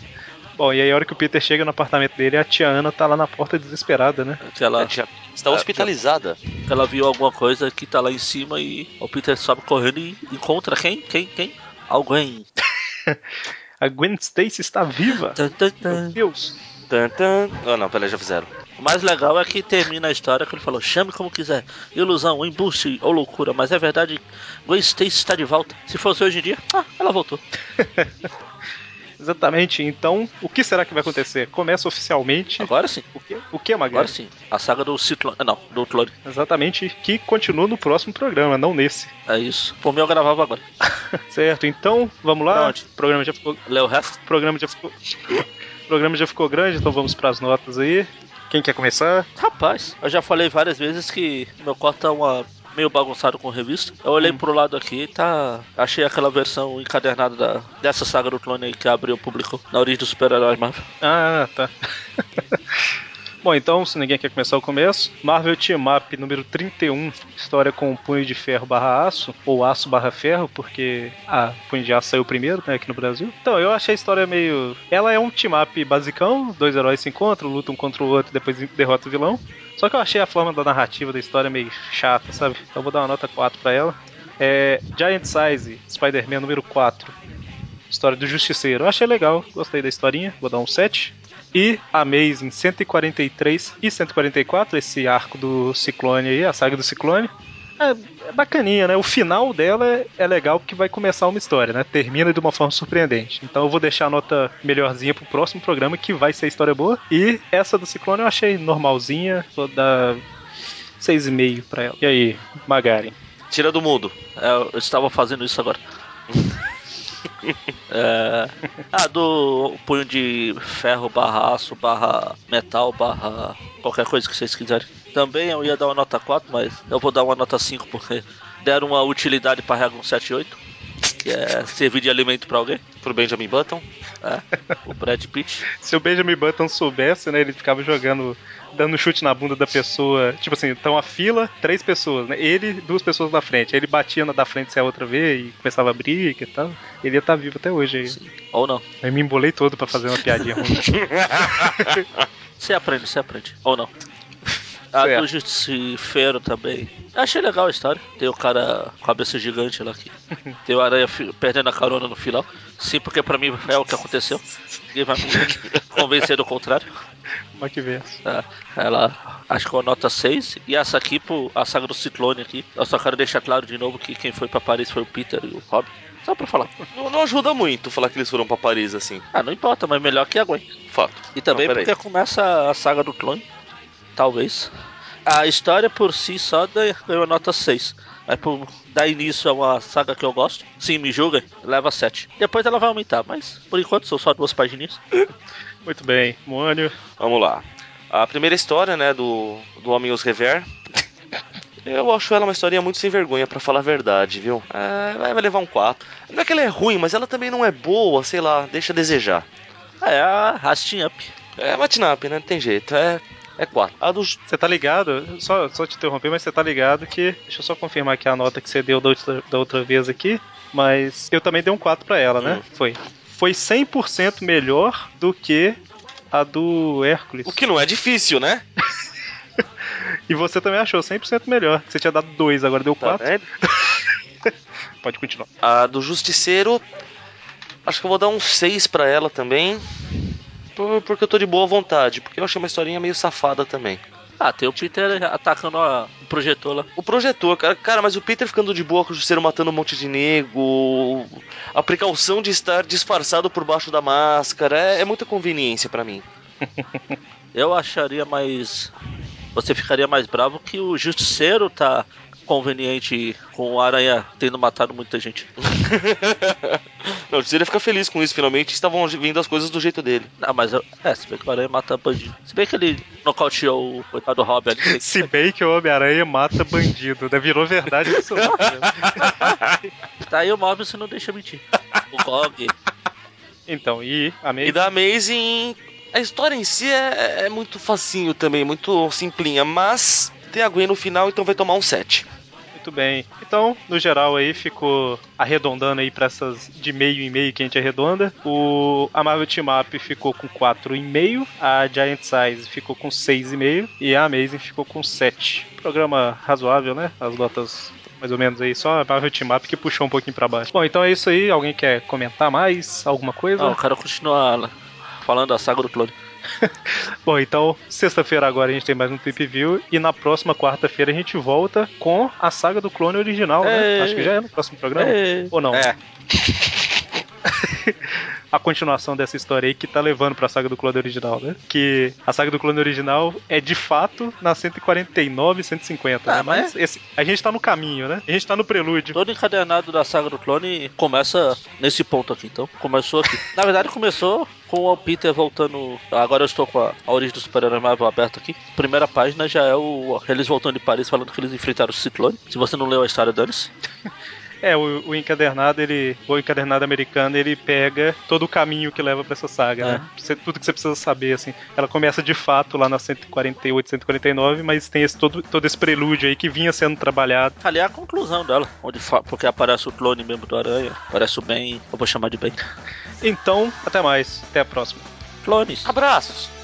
Bom, e aí a hora que o Peter chega no apartamento dele, a tia Ana tá lá na porta desesperada, né? Que ela, A tia está hospitalizada. que ela viu alguma coisa que tá lá em cima e o Peter sobe correndo e encontra quem? Quem? Quem? Alguém. A Gwen Stacy está viva! Tan, tan, Meu tan. Deus! Tan, tan. Ah, não, peraí, já fizeram. O mais legal é que termina a história que ele falou: chame como quiser, ilusão, embuste ou loucura, mas é verdade, Gwen Stacy está de volta. Se fosse hoje em dia, ah, ela voltou. Exatamente, então, o que será que vai acontecer? Começa oficialmente. Agora sim, O que, o que agora sim. A saga do Ciclone. Não, do Clone. Exatamente, que continua no próximo programa, não nesse. É isso. Por mim eu gravava agora. Certo, então, vamos lá. onde? O programa já ficou. Lê o resto? O programa já ficou. O programa já ficou grande, então vamos para as notas aí. Quem quer começar? Rapaz, eu já falei várias vezes que meu quarto tá uma meio bagunçado com revista. Eu olhei pro lado aqui e tá. Achei aquela versão encadernada da, dessa saga do clone aí que abriu o público na origem do super-herói Marvel. Ah, tá. Bom, então, se ninguém quer começar o começo, Marvel Team Up número 31, história com punho de ferro barra aço, ou aço barra ferro, porque a punho de aço saiu primeiro, né, aqui no Brasil. Então, eu achei a história meio... Ela é um team up basicão, dois heróis se encontram, lutam contra o outro e depois derrota o vilão. Só que eu achei a forma da narrativa da história meio chata, sabe? Então eu vou dar uma nota 4 pra ela. É, Giant Size, Spider-Man número 4. História do Justiceiro. Eu achei legal, gostei da historinha, vou dar um 7. E Amazing 143 e 144, esse arco do Ciclone aí, a saga do Ciclone. É, é bacaninha, né? O final dela é, é, legal porque vai começar uma história, né? Termina de uma forma surpreendente. Então eu vou deixar a nota melhorzinha pro próximo programa, que vai ser história boa. E essa do Ciclone eu achei normalzinha, vou dar 6,5 pra ela. E aí, Magari? Tira do mudo. É, eu estava fazendo isso agora. é... Ah, do punho de ferro barra aço, barra metal, barra qualquer coisa que vocês quiserem. Também eu ia dar uma nota 4, mas eu vou dar uma nota 5 porque deram uma utilidade para Reagan 78, que é servir de alimento para alguém. Pro Benjamin Button. É, o Brad Pitt. Se o Benjamin Button soubesse, né, ele ficava jogando dando chute na bunda da pessoa. Tipo assim, então a fila, três pessoas, né? Ele duas pessoas na frente. Aí ele batia na da frente se a outra vez e começava a briga e tal. Ele ia estar tá vivo até hoje aí. Sim. Ou não. Aí me embolei todo pra fazer uma piadinha ruim. você aprende, você aprende. Ou não. A certo. do Justifeiro também. Achei legal a história. Tem o cara com a cabeça gigante lá aqui. Tem o aranha perdendo a carona no final. Sim, porque pra mim é o que aconteceu. Ninguém vai me convencer do contrário. Mas que vê. É, ela acho que é nota 6. E essa aqui, pô, a saga do Ciclone aqui. Eu só quero deixar claro de novo que quem foi pra Paris foi o Peter e o Rob. Só pra falar. Não, não, ajuda muito falar que eles foram pra Paris assim. Ah, não importa, mas melhor que a Gwen. Fato. E também não, porque começa a saga do clone talvez. A história por si só ganhou nota 6. Mas por dar início a uma saga que eu gosto, sim, me julguem, leva 7. Depois ela vai aumentar, mas por enquanto são só duas páginas. Muito bem, Mônio. Vamos lá. A primeira história, né, do, do Homem os Rever. Eu acho ela uma historinha muito sem vergonha, para falar a verdade, viu? É, vai levar um 4. Não é que ela é ruim, mas ela também não é boa, sei lá, deixa a desejar. É a Rasting Up. É a Matinap, né? Não tem jeito. É é 4. A dos. Você tá ligado? Só, só te interromper, mas você tá ligado que. Deixa eu só confirmar aqui a nota que você deu da outra, da outra vez aqui. Mas eu também dei um 4 pra ela, né? Hum. Foi. Foi 100% melhor do que a do Hércules. O que não é difícil, né? e você também achou 100% melhor. Você tinha dado 2, agora deu 4. Tá Pode continuar. A do Justiceiro. Acho que eu vou dar um 6 pra ela também porque eu tô de boa vontade, porque eu achei uma historinha meio safada também. Ah, tem o Peter atacando a, o projetor lá. O projetor, cara, cara, mas o Peter ficando de boa com o Justiceiro matando um monte de nego, a precaução de estar disfarçado por baixo da máscara, é, é muita conveniência para mim. eu acharia mais. Você ficaria mais bravo que o Justiceiro tá conveniente com o Aranha tendo matado muita gente. não, ia ficar feliz com isso, finalmente estavam vindo as coisas do jeito dele. Não, mas é, se bem que o Aranha mata bandido. Se bem que ele nocauteou o coitado Rob ali. Se bem que o Homem-Aranha mata bandido, né? Virou verdade isso. tá aí o Mobius não deixa mentir. O Gog. Então, e a Amazing? E da Amazing, a história em si é, é muito facinho também, muito simplinha, mas tem a Gwen no final, então vai tomar um 7. Muito bem. Então, no geral aí ficou arredondando aí para essas de meio em meio que a gente arredonda. O a Marvel Team Up ficou com 4,5, a Giant Size ficou com 6,5 e a Amazing ficou com 7. Programa razoável, né? As notas mais ou menos aí, só a Marvel Team Up que puxou um pouquinho para baixo. Bom, então é isso aí. Alguém quer comentar mais? Alguma coisa? Não, eu quero continuar falando da saga do clone. Bom, então, sexta-feira agora a gente tem mais um Trip View e na próxima quarta-feira a gente volta com a saga do clone original, né? Acho que já é no próximo programa. Ou não? É. a continuação dessa história aí que tá levando pra saga do clone original, né? Que a saga do clone original é de fato na 149 e 150. Ah, né? mas Mas esse- a gente tá no caminho, né? A gente tá no prelúdio. Todo encadernado da saga do clone começa nesse ponto aqui, então. Começou aqui. Na verdade, começou com o Peter voltando. Agora eu estou com a, a origem do super-herói Marvel aberta aqui. Primeira página já é o eles voltando de Paris falando que eles enfrentaram o Ciclone. Se você não leu a história deles, É, o, o encadernado, ele. O encadernado americano, ele pega todo o caminho que leva pra essa saga, É. né? Você- tudo que você precisa saber, assim. Ela começa de fato lá na 148, 149, mas tem esse, todo, todo esse prelúdio aí que vinha sendo trabalhado. ali é a conclusão dela. Onde porque aparece o clone mesmo do Aranha. Aparece o Ben. Eu vou chamar de Ben. Então, até mais. Até a próxima. Clones. Abraços!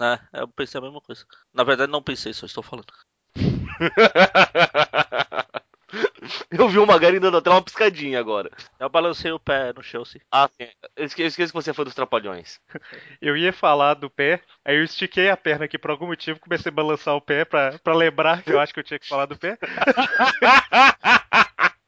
É, eu pensei a mesma coisa. Na verdade, não pensei, só estou falando. Eu vi o Magari dando até uma piscadinha agora. Eu balancei o pé no Chelsea. Ah, sim. Eu esque- eu esqueci que você foi dos Trapalhões. Eu ia falar do pé, aí eu estiquei a perna aqui por algum motivo, comecei a balançar o pé pra, pra lembrar que eu acho que eu tinha que falar do pé.